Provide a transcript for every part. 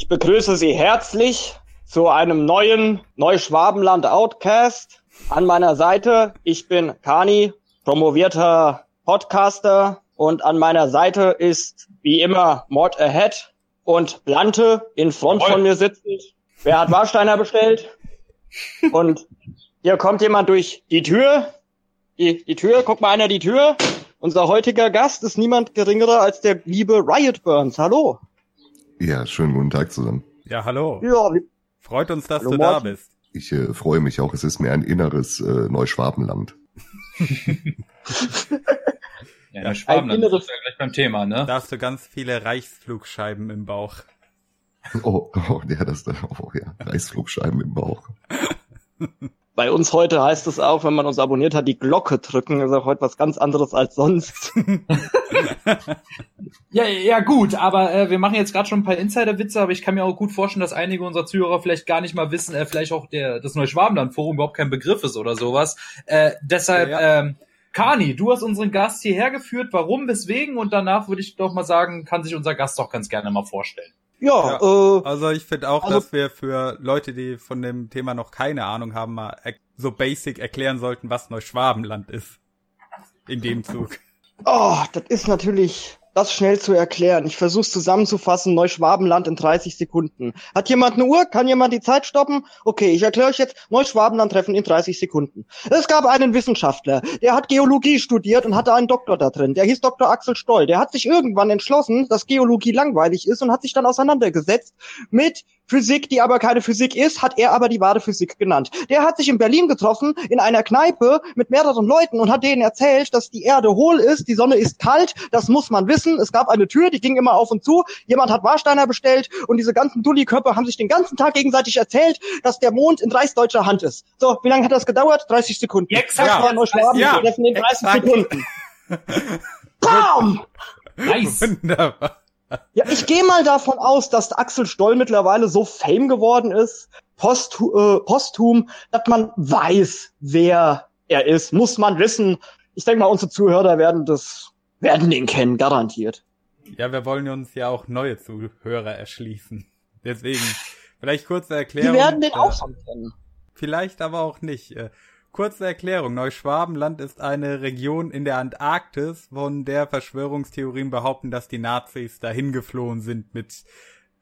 Ich begrüße Sie herzlich zu einem neuen Neuschwabenland Outcast. An meiner Seite, ich bin Kani, promovierter Podcaster und an meiner Seite ist wie immer Mord Ahead und Blante in Front von mir sitzend. Wer hat Warsteiner bestellt? Und hier kommt jemand durch die Tür. Die, die Tür, guck mal einer die Tür. Unser heutiger Gast ist niemand geringerer als der liebe Riot Burns. Hallo. Ja, schönen guten Tag zusammen. Ja, hallo. Ja, Freut uns, dass Hallo, du da Martin. bist. Ich äh, freue mich auch. Es ist mir ein inneres äh, Neuschwabenland. Ja, der Schwabenland inneres- ist ja gleich beim Thema, ne? Da hast du ganz viele Reichsflugscheiben im Bauch. Oh, oh ja, das oh, ja, Reißflugscheiben im Bauch. bei uns heute heißt es auch, wenn man uns abonniert hat, die Glocke drücken. ist auch heute was ganz anderes als sonst. Ja, ja gut, aber äh, wir machen jetzt gerade schon ein paar Insider-Witze, aber ich kann mir auch gut vorstellen, dass einige unserer Zuhörer vielleicht gar nicht mal wissen, äh, vielleicht auch der das Neuschwabenland-Forum überhaupt kein Begriff ist oder sowas. Äh, deshalb, Ja. ähm, Kani, du hast unseren Gast hierher geführt. Warum, weswegen? Und danach würde ich doch mal sagen, kann sich unser Gast doch ganz gerne mal vorstellen. Ja, äh, Also ich finde auch, Also- dass wir für Leute, die von dem Thema noch keine Ahnung haben, mal so basic erklären sollten, was Neuschwabenland ist. In dem Zug. oh, das ist natürlich das schnell zu erklären. Ich versuche zusammenzufassen, Neuschwabenland in 30 Sekunden. Hat jemand eine Uhr? Kann jemand die Zeit stoppen? Okay, ich erkläre euch jetzt Neuschwabenland-Treffen in 30 Sekunden. Es gab einen Wissenschaftler, der hat Geologie studiert und hatte einen Doktor da drin. Der hieß Dr. Axel Stoll. Der hat sich irgendwann entschlossen, dass Geologie langweilig ist und hat sich dann auseinandergesetzt mit Physik, die aber keine Physik ist, hat er aber die wahre Physik genannt. Der hat sich in Berlin getroffen, in einer Kneipe mit mehreren Leuten und hat denen erzählt, dass die Erde hohl ist, die Sonne ist kalt, das muss man wissen. Es gab eine Tür, die ging immer auf und zu. Jemand hat Warsteiner bestellt und diese ganzen Dulli-Köpfe haben sich den ganzen Tag gegenseitig erzählt, dass der Mond in reichsdeutscher Hand ist. So, wie lange hat das gedauert? 30 Sekunden. Exakt. War Neuschwaben, Ja, wir treffen in 30 exakt. Sekunden. Bam! Nice. Wunderbar. Ja, ich gehe mal davon aus, dass Axel Stoll mittlerweile so fame geworden ist, post, äh, posthum, dass man weiß, wer er ist. Muss man wissen. Ich denke mal, unsere Zuhörer werden das, werden den kennen, garantiert. Ja, wir wollen uns ja auch neue Zuhörer erschließen. Deswegen, vielleicht kurze Die Erklärung. werden den äh, auch schon kennen. Vielleicht aber auch nicht. Kurze Erklärung. Neuschwabenland ist eine Region in der Antarktis, von der Verschwörungstheorien behaupten, dass die Nazis dahin geflohen sind mit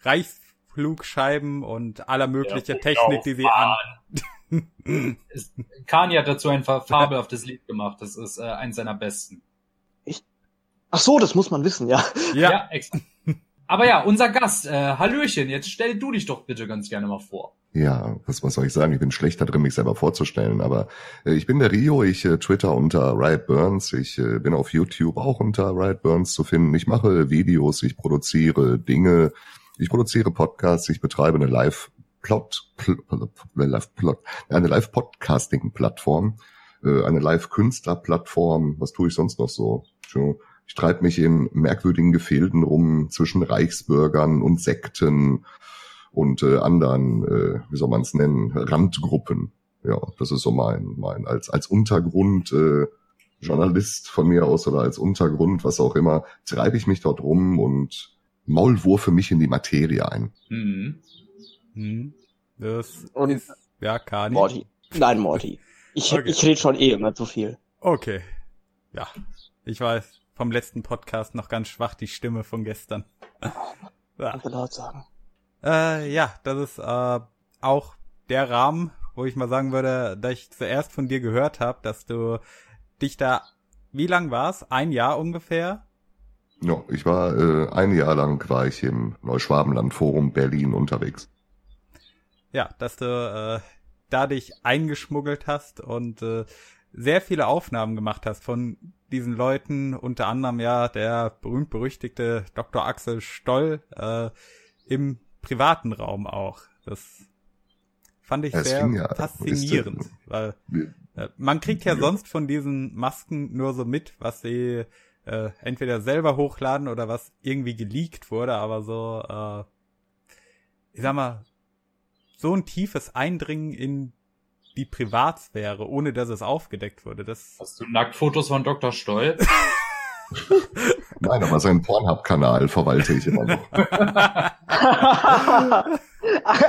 Reichsflugscheiben und aller möglicher Ja, Technik, die sie an. Kani hat dazu ein fa- fabelhaftes Lied gemacht. Das ist äh, eins seiner besten. Ach so, das muss man wissen, ja. Ja, exakt. Aber ja, unser Gast, äh, Hallöchen, jetzt stell du dich doch bitte ganz gerne mal vor. Ja, was, was soll ich sagen? Ich bin schlechter drin, mich selber vorzustellen, aber äh, ich bin der Rio, ich äh, twitter unter Riot Burns, ich äh, bin auf YouTube auch unter Riot Burns zu finden. Ich mache Videos, ich produziere Dinge, ich produziere Podcasts, ich betreibe eine Live Plot, Pl Live Plot, eine Live Podcasting Plattform, äh, eine Live Künstler Plattform. Was tue ich sonst noch so? So, Ich treibe mich in merkwürdigen Gefilden rum zwischen Reichsbürgern und Sekten und äh, anderen, äh, wie soll man es nennen, Randgruppen. Ja, das ist so mein, mein als als Untergrund äh, Journalist von mir aus oder als Untergrund, was auch immer, treibe ich mich dort rum und maulwurfe mich in die Materie ein. Mhm. Hm. Das Und- ist, ja, Kani. Morty. Nein, Morty. Ich, Okay. ich rede schon eh immer zu viel. Okay. Ja. Ich weiß, vom letzten Podcast noch ganz schwach die Stimme von gestern. Ja. Kannst du laut sagen. Äh, ja, das ist äh, auch der Rahmen, wo ich mal sagen würde, dass ich zuerst von dir gehört habe, dass du dich da, wie lang war's? Ein Jahr ungefähr? Ja, ich war äh, ein Jahr lang war ich im Neuschwabenland Forum Berlin unterwegs. Ja, dass du äh, da dich eingeschmuggelt hast und äh, sehr viele Aufnahmen gemacht hast von diesen Leuten, unter anderem ja der berühmt-berüchtigte Dr. Axel Stoll äh, im privaten Raum auch. Das fand ich Es sehr ja- faszinierend, weil äh, man kriegt ja Ja. sonst von diesen Masken nur so mit, was sie äh, entweder selber hochladen oder was irgendwie geleakt wurde, aber so, äh, ich sag mal, so ein tiefes Eindringen in die Privatsphäre, ohne dass es aufgedeckt wurde, das Hast du Nacktfotos von Dr. Stoll? Nein, aber seinen Pornhub-Kanal verwalte ich immer noch.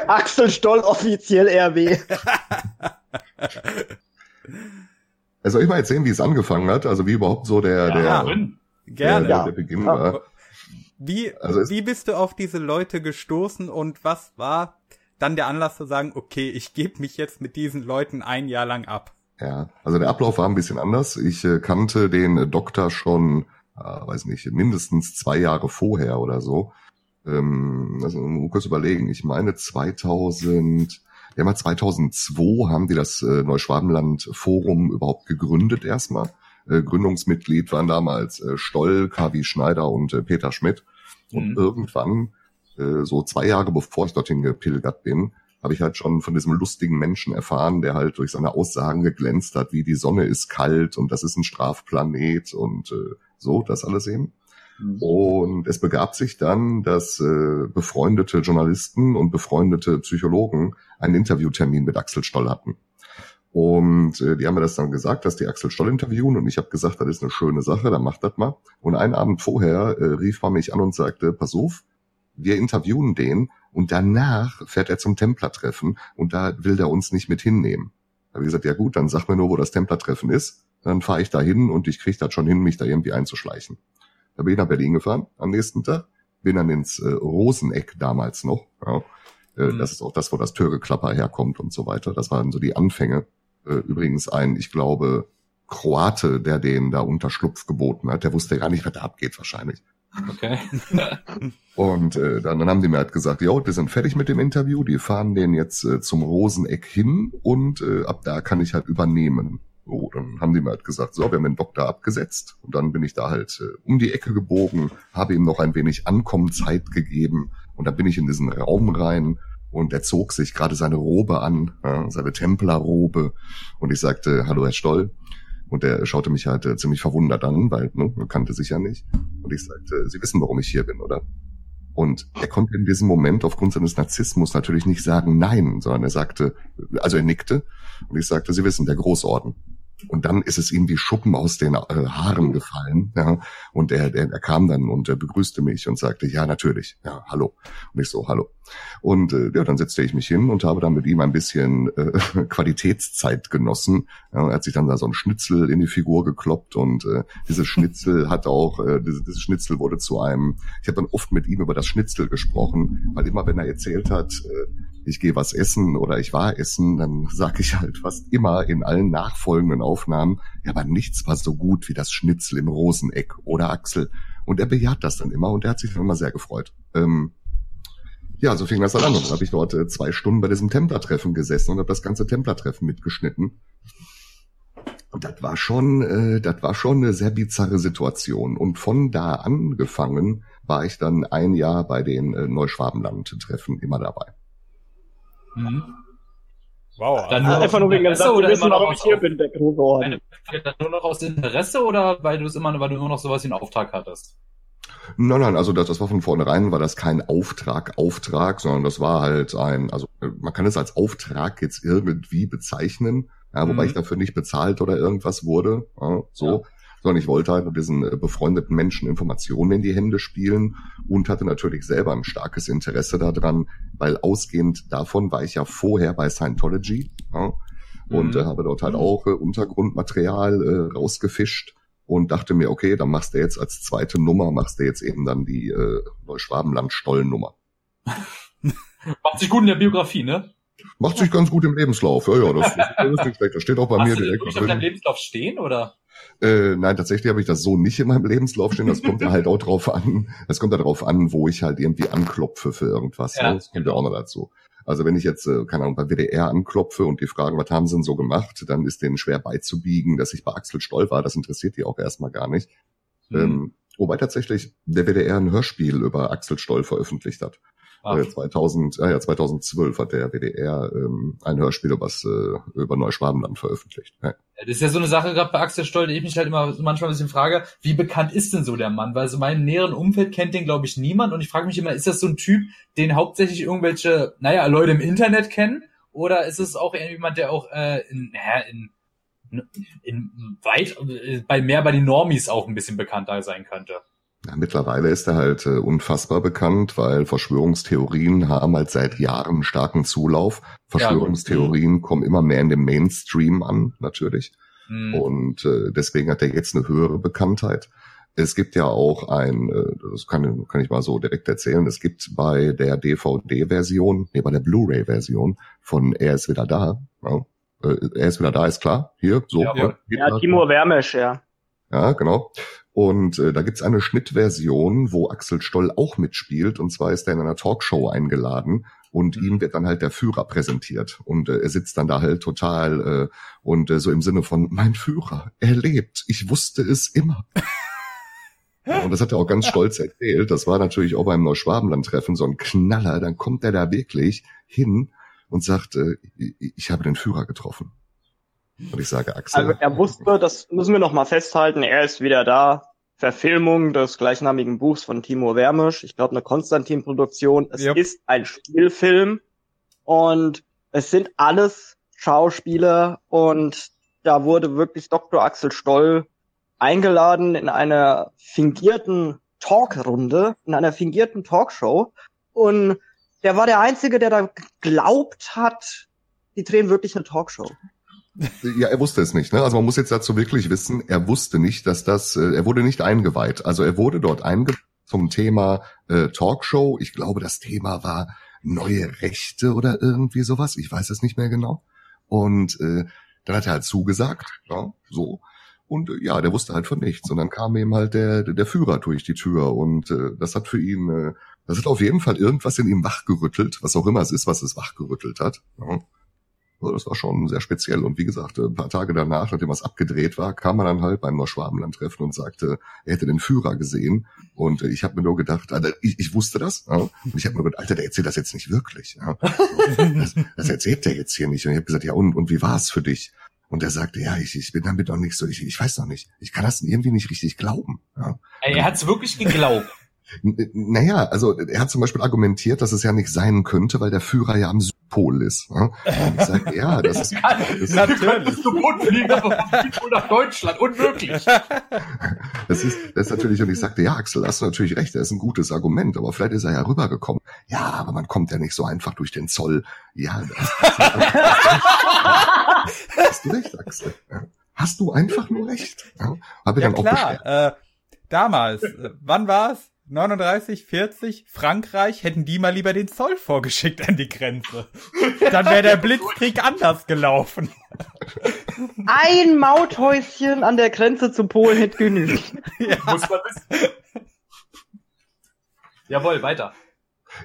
Axel Stoll offiziell RW. Also soll ich mal erzählen, wie es angefangen hat? Also wie überhaupt so der, Ja, der. Gerne. der, der Beginn Ja. war. Wie, Also wie bist du auf diese Leute gestoßen und was war dann der Anlass zu sagen, okay, ich gebe mich jetzt mit diesen Leuten ein Jahr lang ab? Ja, also der Ablauf war ein bisschen anders. Ich äh, kannte den äh, Doktor schon, äh, weiß nicht, mindestens zwei Jahre vorher oder so. Ähm, also mal kurz überlegen. Ich meine 2000, ja mal 2002 haben die das äh, Neuschwabenland Forum überhaupt gegründet erstmal. Äh, Gründungsmitglied waren damals äh, Stoll, Kavi Schneider und äh, Peter Schmidt. Und Mhm. irgendwann, äh, so zwei Jahre bevor ich dorthin gepilgert bin, habe ich halt schon von diesem lustigen Menschen erfahren, der halt durch seine Aussagen geglänzt hat, wie die Sonne ist kalt und das ist ein Strafplanet und äh, so, das alles eben. Und es begab sich dann, dass äh, befreundete Journalisten und befreundete Psychologen einen Interviewtermin mit Axel Stoll hatten. Und äh, die haben mir das dann gesagt, dass die Axel Stoll interviewen und ich habe gesagt, das ist eine schöne Sache, dann macht das mal. Und einen Abend vorher äh, rief man mich an und sagte, pass auf, wir interviewen den und danach fährt er zum Templertreffen und da will der uns nicht mit hinnehmen. Da habe ich gesagt, ja gut, dann sag mir nur, wo das Templertreffen ist, dann fahre ich da hin und ich kriege das schon hin, mich da irgendwie einzuschleichen. Da bin ich nach Berlin gefahren am nächsten Tag, bin dann ins äh, Roseneck damals noch. Ja. Äh, Mhm. Das ist auch das, wo das Türgeklapper herkommt und so weiter. Das waren so die Anfänge. Äh, übrigens ein, ich glaube, Kroate, der den da Unterschlupf geboten hat, der wusste gar nicht, was da abgeht wahrscheinlich. Okay. Und äh, dann, dann haben die mir halt gesagt, ja, wir sind fertig mit dem Interview, die fahren den jetzt äh, zum Roseneck hin und äh, ab da kann ich halt übernehmen. So, dann haben die mir halt gesagt, so, wir haben den Doktor abgesetzt und dann bin ich da halt äh, um die Ecke gebogen, habe ihm noch ein wenig Ankommenzeit gegeben und dann bin ich in diesen Raum rein und er zog sich gerade seine Robe an, ja, seine Templerrobe und ich sagte, hallo Herr Stoll. Und er schaute mich halt äh, ziemlich verwundert an, weil ne, man kannte sich ja nicht. Und ich sagte, Sie wissen, warum ich hier bin, oder? Und er konnte in diesem Moment aufgrund seines Narzissmus natürlich nicht sagen Nein, sondern er sagte, also er nickte und ich sagte, Sie wissen, der Großorden. Und dann ist es ihm wie Schuppen aus den äh, Haaren gefallen. Ja, und er, er, er kam dann und er begrüßte mich und sagte, ja, natürlich, ja, hallo. Und ich so, hallo. Und äh, ja, dann setzte ich mich hin und habe dann mit ihm ein bisschen äh, Qualitätszeit genossen. Ja, er hat sich dann da so ein Schnitzel in die Figur gekloppt und äh, dieses Schnitzel hat auch, äh, dieses, dieses Schnitzel wurde zu einem, ich habe dann oft mit ihm über das Schnitzel gesprochen, weil immer wenn er erzählt hat, äh, ich gehe was essen oder ich war essen, dann sage ich halt fast immer in allen nachfolgenden Aufnahmen, ja, aber nichts war so gut wie das Schnitzel im Roseneck oder Axel. Und er bejaht das dann immer und er hat sich dann immer sehr gefreut. Ähm, ja, so fing das dann an. Und dann habe ich dort äh, zwei Stunden bei diesem Templertreffen gesessen und habe das ganze Templertreffen mitgeschnitten. Und das war schon, äh, das war schon eine sehr bizarre Situation. Und von da angefangen war ich dann ein Jahr bei den äh, Neuschwabenland-Treffen immer dabei. Mhm. Wow. Dann nur Einfach nur wegen Satz, wir oder wissen, immer noch warum ich hier bin, der große Orden. Meine, dann nur noch aus Interesse oder weil du es immer, weil du immer noch sowas wie einen Auftrag hattest? Nein, nein, also das, das war von vornherein, war das kein Auftrag, Auftrag, sondern das war halt ein, also äh, man kann es als Auftrag jetzt irgendwie bezeichnen, ja, wobei Mhm. ich dafür nicht bezahlt oder irgendwas wurde, ja, so, sondern ich wollte halt mit diesen äh, befreundeten Menschen Informationen in die Hände spielen und hatte natürlich selber ein starkes Interesse daran, weil ausgehend davon war ich ja vorher bei Scientology ja, und Mhm. äh, habe dort halt auch äh, Untergrundmaterial äh, rausgefischt und dachte mir, okay, dann machst du jetzt als zweite Nummer, machst du jetzt eben dann die äh, Neuschwabenland-Stollennummer. Macht sich gut in der Biografie, ne? Macht sich ganz gut im Lebenslauf. Ja, ja, das, das ist nicht schlecht. Das steht auch bei mir Hast du direkt das auf deinem. Lebenslauf stehen oder? Äh, nein, tatsächlich habe ich das so nicht in meinem Lebenslauf stehen. Das kommt ja halt auch drauf an. Das kommt ja drauf an, wo ich halt irgendwie anklopfe für irgendwas. Ja, ne? Das kommt ja auch noch dazu. Also wenn ich jetzt, äh, keine Ahnung, bei WDR anklopfe und die fragen, was haben sie denn so gemacht, dann ist denen schwer beizubiegen, dass ich bei Axel Stoll war. Das interessiert die auch erstmal gar nicht. Mhm. Ähm, wobei tatsächlich der WDR ein Hörspiel über Axel Stoll veröffentlicht hat. Ah, Äh, 2000, ah ja, 2012 hat der WDR ähm, ein Hörspiel über, äh, über Neuschwabenland veröffentlicht. Ja. Das ist ja so eine Sache gerade bei Axel Stoll, die ich mich halt immer manchmal ein bisschen frage, wie bekannt ist denn so der Mann? Weil so meinem näheren Umfeld kennt den, glaube ich, niemand. Und ich frage mich immer, ist das so ein Typ, den hauptsächlich irgendwelche, naja, Leute im Internet kennen? Oder ist es auch jemand, der auch äh, in, naja, in in weit, bei mehr bei den Normies auch ein bisschen bekannter sein könnte. Ja, mittlerweile ist er halt äh, unfassbar bekannt, weil Verschwörungstheorien haben halt seit Jahren starken Zulauf. Verschwörungstheorien ja, kommen immer mehr in den Mainstream an, natürlich. Mhm. Und äh, deswegen hat er jetzt eine höhere Bekanntheit. Es gibt ja auch ein, äh, das kann, kann ich mal so direkt erzählen, es gibt bei der DVD-Version, nee, bei der Blu-ray-Version von Er ist wieder da, ja, äh, er ist wieder da, ist klar, hier, so. Ja, ja. ja Timo Wermisch, ja. Ja, genau. Und äh, da gibt's eine Schnittversion, wo Axel Stoll auch mitspielt. Und zwar ist er in einer Talkshow eingeladen und mhm. ihm wird dann halt der Führer präsentiert. Und äh, er sitzt dann da halt total äh, und äh, so im Sinne von, mein Führer, er lebt, ich wusste es immer. und das hat er auch ganz stolz erzählt. Das war natürlich auch beim Neuschwabenland-Treffen so ein Knaller. Dann kommt er da wirklich hin und sagt, äh, ich habe den Führer getroffen. Und ich sage Axel. Also er wusste, das müssen wir noch mal festhalten, er ist wieder da. Verfilmung des gleichnamigen Buchs von Timo Wermisch. Ich glaube, eine Konstantin-Produktion. Es yep. ist ein Spielfilm und es sind alles Schauspieler und da wurde wirklich Dr. Axel Stoll eingeladen in einer fingierten Talkrunde, in einer fingierten Talkshow und der war der Einzige, der da geglaubt hat, die drehen wirklich eine Talkshow. Ja, er wusste es nicht. Ne? Also man muss jetzt dazu wirklich wissen, er wusste nicht, dass das, äh, er wurde nicht eingeweiht. Also er wurde dort eingeweiht zum Thema äh, Talkshow. Ich glaube, das Thema war neue Rechte oder irgendwie sowas. Ich weiß es nicht mehr genau. Und äh, dann hat er halt zugesagt, ja, so. Und äh, ja, der wusste halt von nichts. Und dann kam ihm halt der, der Führer durch die Tür. Und äh, das hat für ihn, äh, das hat auf jeden Fall irgendwas in ihm wachgerüttelt, was auch immer es ist, was es wachgerüttelt hat. Ja. Also das war schon sehr speziell. Und wie gesagt, ein paar Tage danach, nachdem was abgedreht war, kam man dann halt beim Neuschwabenland-Treffen und sagte, er hätte den Führer gesehen. Und ich habe mir nur gedacht, also ich, ich wusste das. Ja, und ich habe mir gedacht, Alter, der erzählt das jetzt nicht wirklich. Ja. Das, das erzählt der jetzt hier nicht. Und ich habe gesagt, ja, und, und wie war es für dich? Und er sagte, ja, ich, ich bin damit noch nicht so, ich, ich weiß noch nicht. Ich kann das irgendwie nicht richtig glauben. Ja. Er hat es wirklich geglaubt. Naja, also er hat zum Beispiel argumentiert, dass es ja nicht sein könnte, weil der Führer ja am Südpol ist. Ne? Und ich sag, ja, das ist, das natürlich. Du fliegen, aber vom Südpol nach Deutschland, unmöglich. Das ist, das ist natürlich, und ich sagte, ja, Axel, hast du natürlich recht, das ist ein gutes Argument, aber vielleicht ist er ja rübergekommen. Ja, aber man kommt ja nicht so einfach durch den Zoll. Ja, das, hast du recht, Axel. Hast du einfach nur recht. Ja, Habe ich ja, dann klar. auch. Äh, damals, äh, wann war's? 39, 40, Frankreich, hätten die mal lieber den Zoll vorgeschickt an die Grenze. Dann wäre der Blitzkrieg anders gelaufen. Ein Mauthäuschen an der Grenze zu Polen hätte genügt. Ja. Muss man wissen. Jawohl, weiter.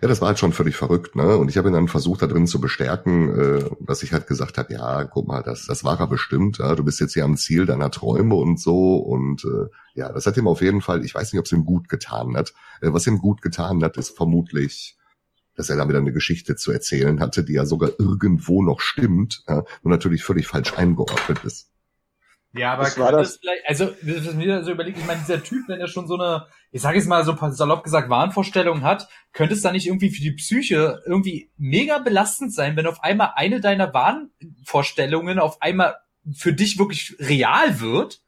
Ja, das war halt schon völlig verrückt, ne? Und ich habe ihn dann versucht, da drin zu bestärken, äh, dass ich halt gesagt habe, ja, guck mal, das, das war er bestimmt, ja, du bist jetzt hier am Ziel deiner Träume und so. Und äh, ja, das hat ihm auf jeden Fall, ich weiß nicht, ob es ihm gut getan hat. Äh, was ihm gut getan hat, ist vermutlich, dass er da wieder eine Geschichte zu erzählen hatte, die ja sogar irgendwo noch stimmt, ja, und natürlich völlig falsch eingeordnet ist. Ja, aber das das vielleicht, also, wenn mir so überlegt, ich meine, dieser Typ, wenn er schon so eine, ich sage jetzt mal so salopp gesagt, Wahnvorstellung hat, könnte es da nicht irgendwie für die Psyche irgendwie mega belastend sein, wenn auf einmal eine deiner Wahnvorstellungen auf einmal für dich wirklich real wird?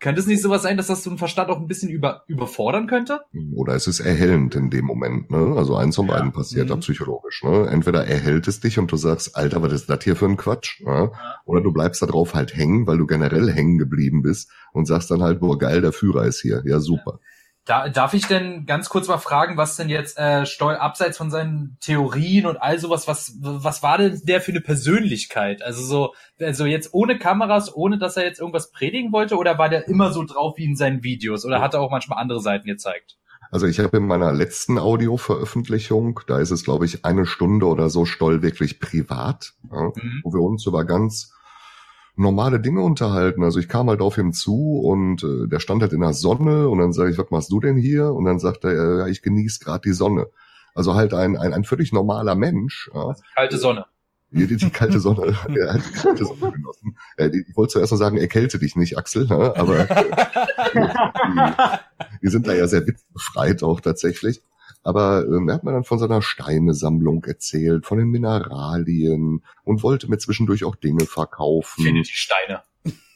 Könnte es nicht sowas sein, dass das so ein Verstand auch ein bisschen über, überfordern könnte? Oder es ist erhellend in dem Moment, ne? Also eins von ja. beiden passiert mhm. da psychologisch, ne? Entweder erhellt es dich und du sagst, Alter, was ist das hier für ein Quatsch, ne? Ja. Oder du bleibst da drauf halt hängen, weil du generell hängen geblieben bist und sagst dann halt, boah, geil, der Führer ist hier. Ja, super. Ja. Da, darf ich denn ganz kurz mal fragen, was denn jetzt äh, Stoll abseits von seinen Theorien und all sowas, was was war denn der für eine Persönlichkeit? Also so also jetzt ohne Kameras, ohne dass er jetzt irgendwas predigen wollte oder war der immer so drauf wie in seinen Videos oder hat er auch manchmal andere Seiten gezeigt? Also ich habe in meiner letzten Audio-Veröffentlichung, da ist es glaube ich eine Stunde oder so Stoll wirklich privat, mhm. wo wir uns über ganz normale Dinge unterhalten. Also ich kam halt auf ihm zu und äh, der stand halt in der Sonne und dann sage ich, was machst du denn hier? Und dann sagt er, ja, ich genieße gerade die Sonne. Also halt ein, ein, ein völlig normaler Mensch. Ja. Kalte Sonne. Die, die, die kalte Sonne. er hat die kalte Sonne genossen. Äh, ich wollte zuerst noch sagen, erkälte dich nicht, Axel, ne? aber äh, die, die sind da ja sehr witzbefreit auch tatsächlich. Aber ähm, er hat mir dann von seiner Steinesammlung erzählt, von den Mineralien und wollte mir zwischendurch auch Dinge verkaufen. Finde die Steine.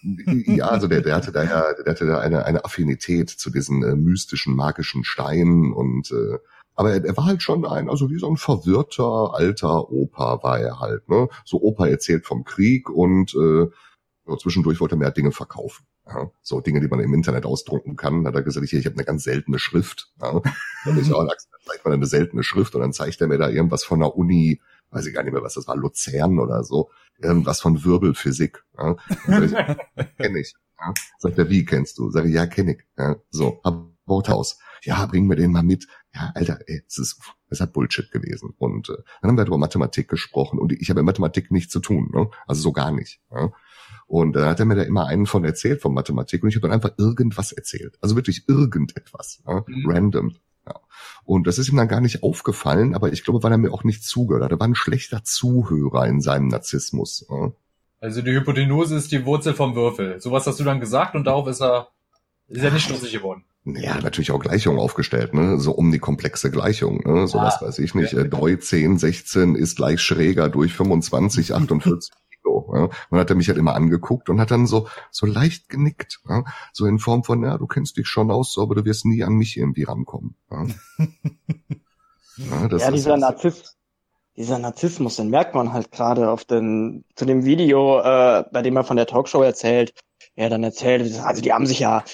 ja, also der, der hatte da ja, der hatte da eine, eine Affinität zu diesen äh, mystischen, magischen Steinen und äh, aber er, er war halt schon ein, also wie so ein verwirrter alter Opa war er halt, ne? So Opa erzählt vom Krieg und äh, zwischendurch wollte er mehr Dinge verkaufen. Ja, so Dinge, die man im Internet ausdrucken kann. Da hat er gesagt, hier, ich habe eine ganz seltene Schrift. Ja, dann ich auch, zeigt man eine seltene Schrift und dann zeigt er mir da irgendwas von der Uni, weiß ich gar nicht mehr, was das war, Luzern oder so, irgendwas von Wirbelphysik. Ja, kenn ich. Ja, sagt er, wie kennst du? Sag ich, ja, kenn ich. Ja, so, hab Worthaus. Ja, bring mir den mal mit. Ja, Alter, ey, es ist, es hat Bullshit gewesen. Und äh, dann haben wir über Mathematik gesprochen und ich habe in Mathematik nichts zu tun, ne? also so gar nicht. Ja? Und da hat er mir da immer einen von erzählt von Mathematik und ich habe dann einfach irgendwas erzählt. Also wirklich irgendetwas. Ja? Mhm. Random. Ja. Und das ist ihm dann gar nicht aufgefallen, aber ich glaube, weil er mir auch nicht zugehört hat. Er war ein schlechter Zuhörer in seinem Narzissmus. Ja? Also die Hypotenuse ist die Wurzel vom Würfel. Sowas hast du dann gesagt und darauf ist er, ist er nicht schlüssig geworden. Ja, natürlich auch Gleichungen aufgestellt, ne? So um die komplexe Gleichung, ne? So ah, was weiß ich nicht. Ja. Doi 10, 16 ist gleich schräger durch 25, 48. So, ja. Man hat er mich halt immer angeguckt und hat dann so, so leicht genickt. Ja. So in Form von, ja, du kennst dich schon aus, aber du wirst nie an mich irgendwie rankommen. Ja, ja, ja dieser Narzisst, dieser Narzissmus, den merkt man halt gerade auf den, zu dem Video, äh, bei dem er von der Talkshow erzählt. Er dann erzählt, also die haben sich ja,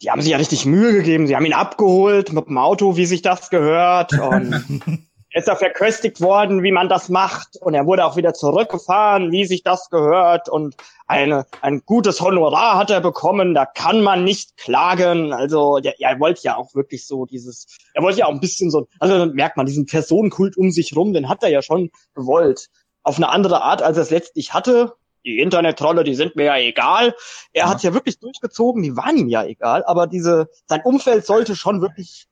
die haben sich ja richtig Mühe gegeben. Sie haben ihn abgeholt mit dem Auto, wie sich das gehört. Und ist er verköstigt worden, wie man das macht. Und er wurde auch wieder zurückgefahren, wie sich das gehört. Und eine, ein gutes Honorar hat er bekommen. Da kann man nicht klagen. Also, ja, er wollte ja auch wirklich so dieses, er wollte ja auch ein bisschen so, also dann merkt man diesen Personenkult um sich rum, den hat er ja schon gewollt. Auf eine andere Art, als er es letztlich hatte. Die Internet-Trolle, die sind mir ja egal. Er ja. hat ja wirklich durchgezogen, die waren ihm ja egal, aber diese, sein Umfeld sollte schon wirklich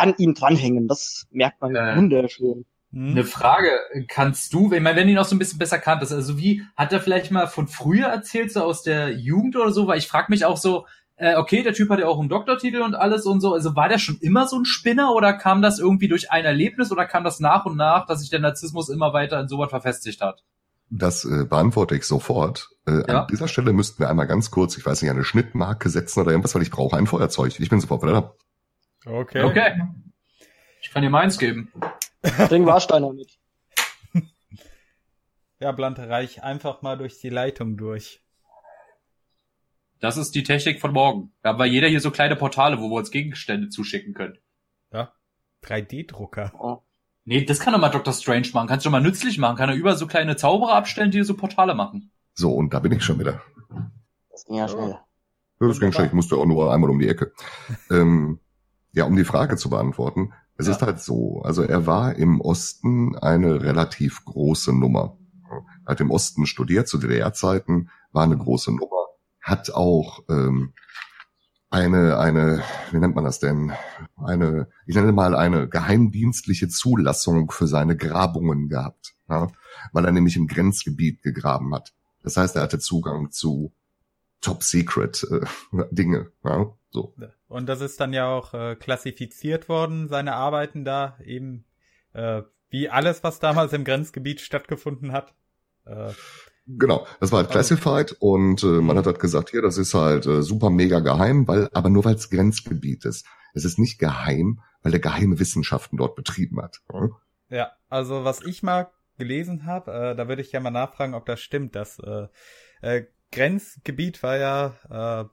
an ihm dranhängen. Das merkt man äh, wunderschön. Hm. Eine Frage, kannst du, ich meine, wenn du ihn auch so ein bisschen besser kanntest, also wie, hat er vielleicht mal von früher erzählt, so aus der Jugend oder so, weil ich frage mich auch so, äh, okay, der Typ hat ja auch einen Doktortitel und alles und so, also war der schon immer so ein Spinner oder kam das irgendwie durch ein Erlebnis oder kam das nach und nach, dass sich der Narzissmus immer weiter in sowas verfestigt hat? Das äh, beantworte ich sofort. Äh, ja. An dieser Stelle müssten wir einmal ganz kurz, ich weiß nicht, eine Schnittmarke setzen oder irgendwas, weil ich brauche ein Feuerzeug. Ich bin sofort wieder da. Okay. Okay. Ich kann dir meins geben. Bring Warsteiner mit. Ja, Blante, reich einfach mal durch die Leitung durch. Das ist die Technik von morgen. Da haben wir jeder hier so kleine Portale, wo wir uns Gegenstände zuschicken können. Ja. 3D-Drucker. Oh. Nee, das kann doch mal Dr. Strange machen. Kannst du doch mal nützlich machen. Kann er über so kleine Zauberer abstellen, die so Portale machen. So, und da bin ich schon wieder. Das ging ja schnell. das ging schnell. Ich musste auch nur einmal um die Ecke. ähm, ja, um die Frage zu beantworten. Es ja. ist halt so, also er war im Osten eine relativ große Nummer. Er hat im Osten studiert zu DDR-Zeiten, war eine große Nummer, hat auch ähm, eine, eine, wie nennt man das denn? Eine, ich nenne mal eine geheimdienstliche Zulassung für seine Grabungen gehabt, ja? weil er nämlich im Grenzgebiet gegraben hat. Das heißt, er hatte Zugang zu Top Secret äh, Dinge. Ja? So. Und das ist dann ja auch äh, klassifiziert worden, seine Arbeiten da, eben äh, wie alles, was damals im Grenzgebiet stattgefunden hat. Äh, genau, das war halt classified und äh, man hat halt gesagt, hier, das ist halt äh, super mega geheim, weil, aber nur weil es Grenzgebiet ist. Es ist nicht geheim, weil der geheime Wissenschaften dort betrieben hat. Hm? Ja, also was ich mal gelesen habe, äh, da würde ich gerne mal nachfragen, ob das stimmt, dass äh, äh, Grenzgebiet war ja äh,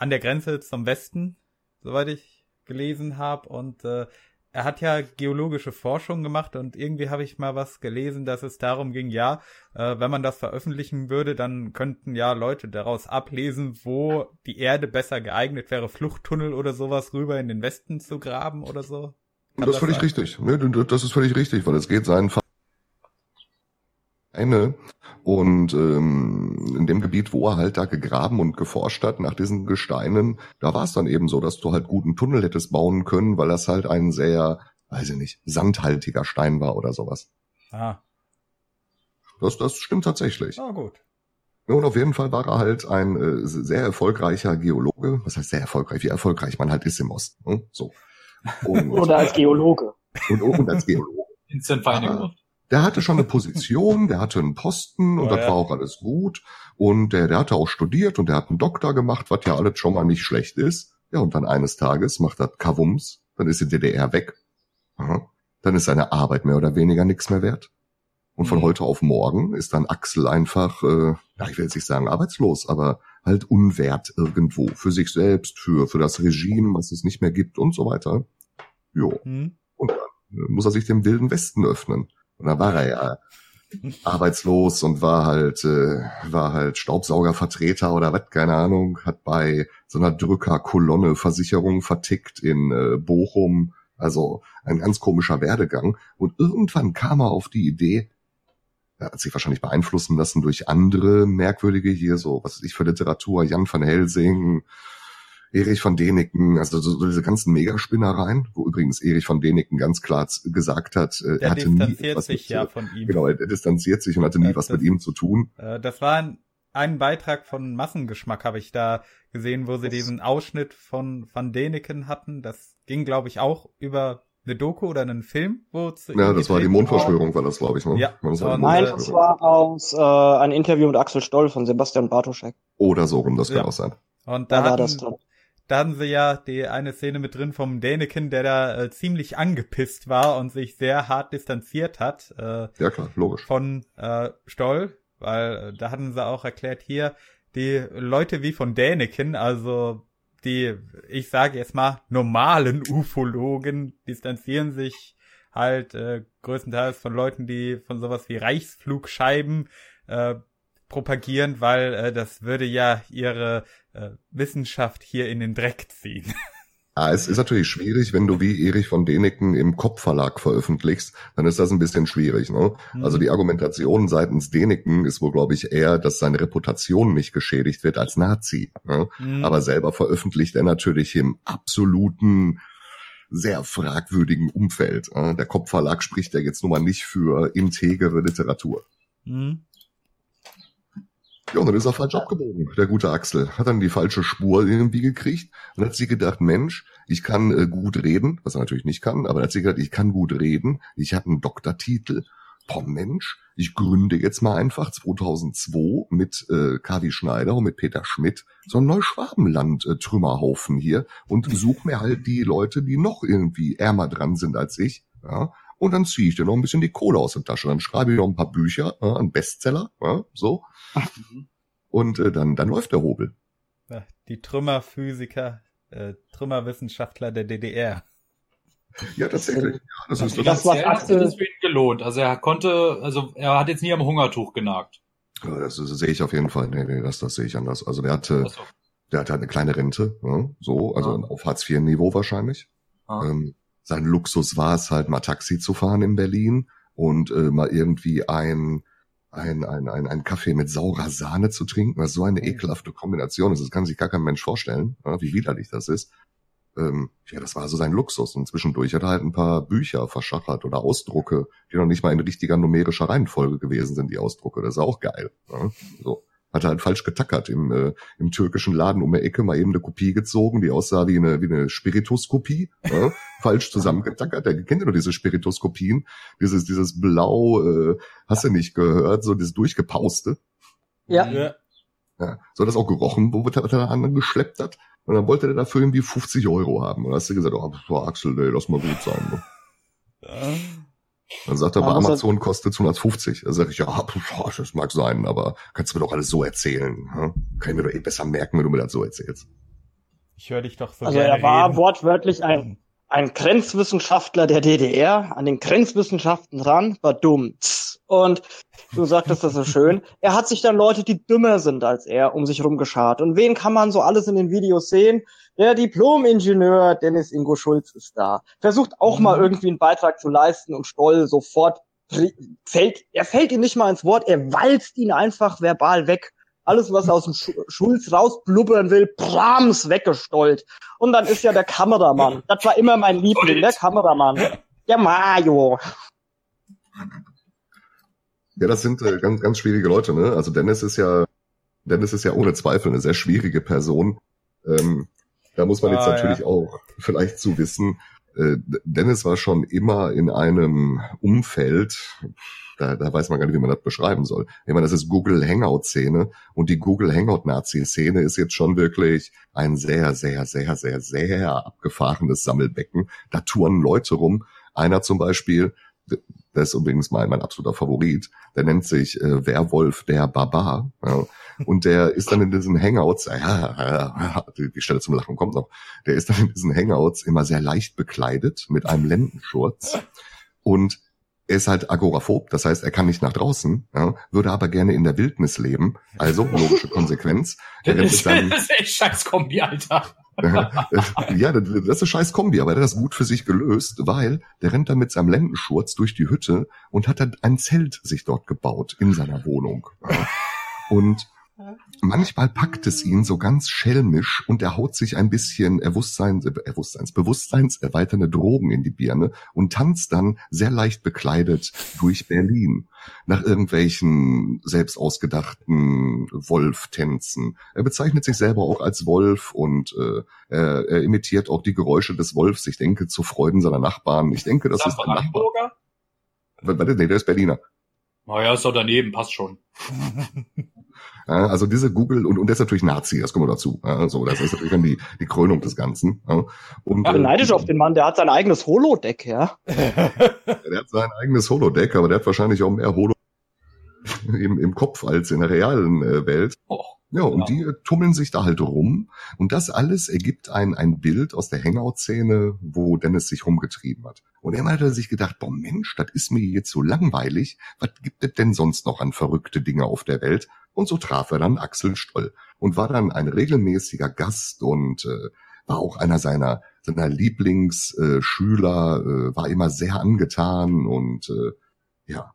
an der Grenze zum Westen, soweit ich gelesen habe. Und äh, er hat ja geologische Forschung gemacht und irgendwie habe ich mal was gelesen, dass es darum ging, ja, äh, wenn man das veröffentlichen würde, dann könnten ja Leute daraus ablesen, wo die Erde besser geeignet wäre, Fluchttunnel oder sowas rüber in den Westen zu graben oder so. Kann das ist völlig sein? richtig. Ne, das ist völlig richtig, weil es geht seinen eine und ähm, in dem Gebiet, wo er halt da gegraben und geforscht hat nach diesen Gesteinen, da war es dann eben so, dass du halt guten Tunnel hättest bauen können, weil das halt ein sehr, weiß ich nicht, sandhaltiger Stein war oder sowas. Ah. Das, das stimmt tatsächlich. Ah, gut. Und auf jeden Fall war er halt ein äh, sehr erfolgreicher Geologe. Was heißt sehr erfolgreich? Wie erfolgreich man halt ist im Osten. Ne? So. Und, Oder als Geologe. Und, und als Geologe. Instant Finding Der hatte schon eine Position, der hatte einen Posten und oh, das ja. war auch alles gut. Und der, der hatte auch studiert und der hat einen Doktor gemacht, was ja alles schon mal nicht schlecht ist. Ja, und dann eines Tages macht er Kavums, dann ist die DDR weg. Dann ist seine Arbeit mehr oder weniger nichts mehr wert. Und von mhm. heute auf morgen ist dann Axel einfach, äh, ja, ich will jetzt nicht sagen arbeitslos, aber halt unwert irgendwo für sich selbst, für, für das Regime, was es nicht mehr gibt und so weiter. Jo. Mhm. Und dann äh, muss er sich dem wilden Westen öffnen. Und da war er ja arbeitslos und war halt, äh, war halt Staubsaugervertreter oder was, keine Ahnung, hat bei so einer Drückerkolonne Versicherung vertickt in äh, Bochum. Also ein ganz komischer Werdegang. Und irgendwann kam er auf die Idee, er hat sich wahrscheinlich beeinflussen lassen durch andere merkwürdige hier, so was weiß ich für Literatur, Jan van Helsing, Erich von Däniken, also so, so diese ganzen Megaspinnereien, wo übrigens Erich von Däniken ganz klar gesagt hat, äh, er hatte nie etwas sich mit, ja von ihm. Genau, er distanziert sich und hatte nie das, was mit ihm zu tun. Äh, das war ein, ein Beitrag von Massengeschmack, habe ich da gesehen, wo sie das diesen Ausschnitt von Van Däniken hatten. Das ging, glaube ich, auch über eine Doku oder einen Film, wo Ja, das war die Mondverschwörung, war das, glaube ich. Ne? Ja. Das war Nein, das war aus äh, ein Interview mit Axel Stoll von Sebastian Bartoschek. Oder so rum, das kann ja. auch sein. Und da, da war das drin da hatten sie ja die eine Szene mit drin vom Däniken, der da äh, ziemlich angepisst war und sich sehr hart distanziert hat. Äh, ja klar, logisch. Von äh, Stoll, weil äh, da hatten sie auch erklärt hier, die Leute wie von Däniken, also die, ich sage jetzt mal, normalen Ufologen distanzieren sich halt äh, größtenteils von Leuten, die von sowas wie Reichsflugscheiben äh, propagieren, weil äh, das würde ja ihre äh, Wissenschaft hier in den Dreck ziehen. Ah, es ist natürlich schwierig, wenn du wie Erich von Däniken im Kopfverlag veröffentlichst, dann ist das ein bisschen schwierig. Ne? Mhm. Also die Argumentation seitens Däniken ist wohl, glaube ich, eher, dass seine Reputation nicht geschädigt wird als Nazi. Ne? Mhm. Aber selber veröffentlicht er natürlich im absoluten sehr fragwürdigen Umfeld. Ne? Der Kopfverlag spricht ja jetzt nun mal nicht für integere Literatur. Mhm. Ja, und dann ist er falsch abgebogen, der gute Axel. Hat dann die falsche Spur irgendwie gekriegt und hat sich gedacht, Mensch, ich kann äh, gut reden, was er natürlich nicht kann, aber er hat sich gedacht, ich kann gut reden, ich habe einen Doktortitel. Boah, Mensch, ich gründe jetzt mal einfach 2002 mit äh, Kavi Schneider und mit Peter Schmidt so ein Neuschwabenland-Trümmerhaufen äh, hier und suche mir halt die Leute, die noch irgendwie ärmer dran sind als ich. Ja, und dann ziehe ich dir noch ein bisschen die Kohle aus der Tasche. Dann schreibe ich noch ein paar Bücher, äh, ein Bestseller, äh, so. Und äh, dann, dann läuft der Hobel. Die Trümmerphysiker, äh, Trümmerwissenschaftler der DDR. Ja, tatsächlich. Ja, das ist das, das war hat für ihn gelohnt. Also er konnte, also er hat jetzt nie am Hungertuch genagt. Ja, das, das sehe ich auf jeden Fall. Nee, nee, das, das sehe ich anders. Also der hatte, so. der hatte halt eine kleine Rente, ne? so, also ja. auf Hartz IV Niveau wahrscheinlich. Ja. Ähm, sein Luxus war es halt mal Taxi zu fahren in Berlin und äh, mal irgendwie ein ein, ein, ein, ein Kaffee mit saurer Sahne zu trinken, was so eine ekelhafte Kombination ist, das kann sich gar kein Mensch vorstellen, ja, wie widerlich das ist. Ähm, ja, das war so sein Luxus. Und zwischendurch hat er halt ein paar Bücher verschachert oder Ausdrucke, die noch nicht mal in richtiger numerischer Reihenfolge gewesen sind, die Ausdrucke. Das ist auch geil. Ja, so hat er halt falsch getackert im, äh, im türkischen Laden um die Ecke mal eben eine Kopie gezogen, die aussah wie eine, wie eine Spirituskopie, äh, falsch zusammengetackert. Der kennt ja nur diese Spirituskopien, dieses, dieses Blau, äh, hast du nicht gehört, so dieses durchgepauste. Ja. ja. ja. So hat das auch gerochen, wo er anderen geschleppt hat. Und dann wollte er dafür irgendwie 50 Euro haben. Und dann hast du gesagt, oh, Axel, ey, lass mal gut sein. Ne? Ja. Dann sagt er, bei Amazon halt kostet 150. Da sage ich, ja, das mag sein, aber kannst du mir doch alles so erzählen. Hm? Kann ich mir doch eh besser merken, wenn du mir das so erzählst. Ich höre dich doch so Also er war reden. wortwörtlich ein, ein Grenzwissenschaftler der DDR, an den Grenzwissenschaften ran, war dumm. Und du sagtest das so schön. Er hat sich dann Leute, die dümmer sind als er, um sich rumgeschart. Und wen kann man so alles in den Videos sehen? Der Diplom-Ingenieur Dennis Ingo Schulz ist da. Versucht auch mhm. mal irgendwie einen Beitrag zu leisten und Stoll sofort fällt, er fällt ihm nicht mal ins Wort, er walzt ihn einfach verbal weg. Alles, was er aus dem Schulz rausblubbern will, prams weggestollt. Und dann ist ja der Kameramann. Das war immer mein Liebling, der Kameramann. Der Mario. Ja, das sind äh, ganz, ganz schwierige Leute, ne? Also Dennis ist ja, Dennis ist ja ohne Zweifel eine sehr schwierige Person. Ähm, da muss man ah, jetzt natürlich ja. auch vielleicht zu wissen, äh, Dennis war schon immer in einem Umfeld, da, da weiß man gar nicht, wie man das beschreiben soll. Ich meine, das ist Google Hangout-Szene und die Google Hangout-Nazi-Szene ist jetzt schon wirklich ein sehr, sehr, sehr, sehr, sehr abgefahrenes Sammelbecken. Da touren Leute rum. Einer zum Beispiel, der ist übrigens mein, mein absoluter Favorit. Der nennt sich äh, Werwolf der Barbar. Ja. Und der ist dann in diesen Hangouts, ja, ja, die, die Stelle zum Lachen kommt noch, der ist dann in diesen Hangouts immer sehr leicht bekleidet mit einem Lendenschurz. Und er ist halt agoraphob, das heißt, er kann nicht nach draußen, ja, würde aber gerne in der Wildnis leben. Also logische Konsequenz. Das ist, das ist echt scheiß Kombi, Alter. Ja, das, ist ein scheiß Kombi, aber der hat das gut für sich gelöst, weil der rennt dann mit seinem Lendenschurz durch die Hütte und hat dann ein Zelt sich dort gebaut in seiner Wohnung. Und Manchmal packt es ihn so ganz schelmisch und er haut sich ein bisschen Erwusstseins, Erwusstseins, Bewusstseins erweiternde Drogen in die Birne und tanzt dann sehr leicht bekleidet durch Berlin nach irgendwelchen selbst ausgedachten Wolf-Tänzen. Er bezeichnet sich selber auch als Wolf und äh, er, er imitiert auch die Geräusche des Wolfs. Ich denke, zu Freuden seiner Nachbarn. Ich denke, das ist ein Nachbar. Warte, nee, der ist Berliner. Naja, ist doch daneben, passt schon. Ja, also diese Google und, und der ist natürlich Nazi, das kommen wir dazu. Ja, so, das ist natürlich dann die, die Krönung des Ganzen. Ja. Und, Ach, neidisch äh, auf den Mann, der hat sein eigenes Holodeck, ja. der hat sein eigenes Holodeck, aber der hat wahrscheinlich auch mehr Holo im, im Kopf als in der realen äh, Welt. Oh. Ja, und ja. die äh, tummeln sich da halt rum. Und das alles ergibt ein, ein Bild aus der Hangout-Szene, wo Dennis sich rumgetrieben hat. Und er hat sich gedacht, boah Mensch, das ist mir jetzt so langweilig. Was gibt es denn sonst noch an verrückte Dinge auf der Welt? Und so traf er dann Axel Stoll und war dann ein regelmäßiger Gast und äh, war auch einer seiner, seiner Lieblingsschüler, äh, äh, war immer sehr angetan und äh, ja,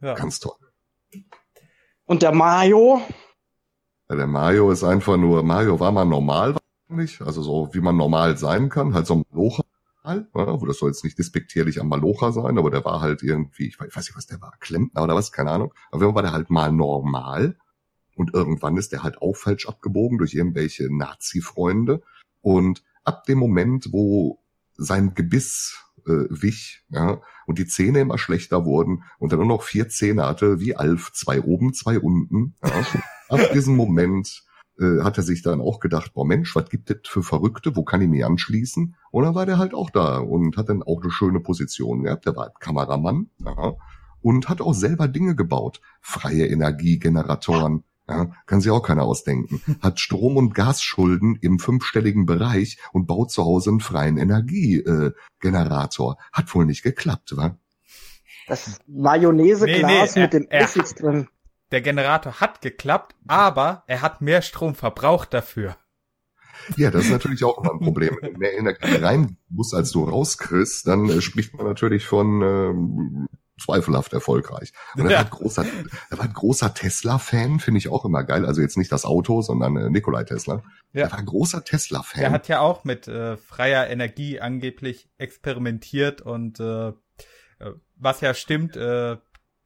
ja, ganz toll. Und der Mario? Ja, der Mario ist einfach nur, Mario war mal normal wahrscheinlich, also so wie man normal sein kann, halt so ein Malocher, wo das soll jetzt nicht despektierlich am Malocher sein, aber der war halt irgendwie, ich weiß nicht, was der war, Klempner oder was, keine Ahnung, aber war der halt mal normal und irgendwann ist der halt auch falsch abgebogen durch irgendwelche Nazi-Freunde und ab dem Moment, wo sein Gebiss äh, wich, ja, und die Zähne immer schlechter wurden und dann nur noch vier Zähne hatte, wie Alf, zwei oben, zwei unten. Ja. Ab diesem Moment äh, hat er sich dann auch gedacht, boah Mensch, was gibt es für Verrückte, wo kann ich mich anschließen? Und dann war der halt auch da und hat dann auch eine schöne Position gehabt. Der war halt Kameramann ja, und hat auch selber Dinge gebaut. Freie Energiegeneratoren, ja, kann sich auch keiner ausdenken. Hat Strom- und Gasschulden im fünfstelligen Bereich und baut zu Hause einen freien Energiegenerator. Äh, Hat wohl nicht geklappt, wa? Das Mayonnaiseglas nee, nee, mit dem Essig drin. Der Generator hat geklappt, aber er hat mehr Strom verbraucht dafür. Ja, das ist natürlich auch immer ein Problem. Wenn du mehr Energie rein musst, als du rauskriegst, dann äh, spricht man natürlich von ähm, zweifelhaft erfolgreich. Und er, ja. war, großer, er war ein großer Tesla-Fan, finde ich auch immer geil. Also jetzt nicht das Auto, sondern äh, Nikolai Tesla. Ja. Er war ein großer Tesla-Fan. Er hat ja auch mit äh, freier Energie angeblich experimentiert und äh, äh was ja stimmt, äh,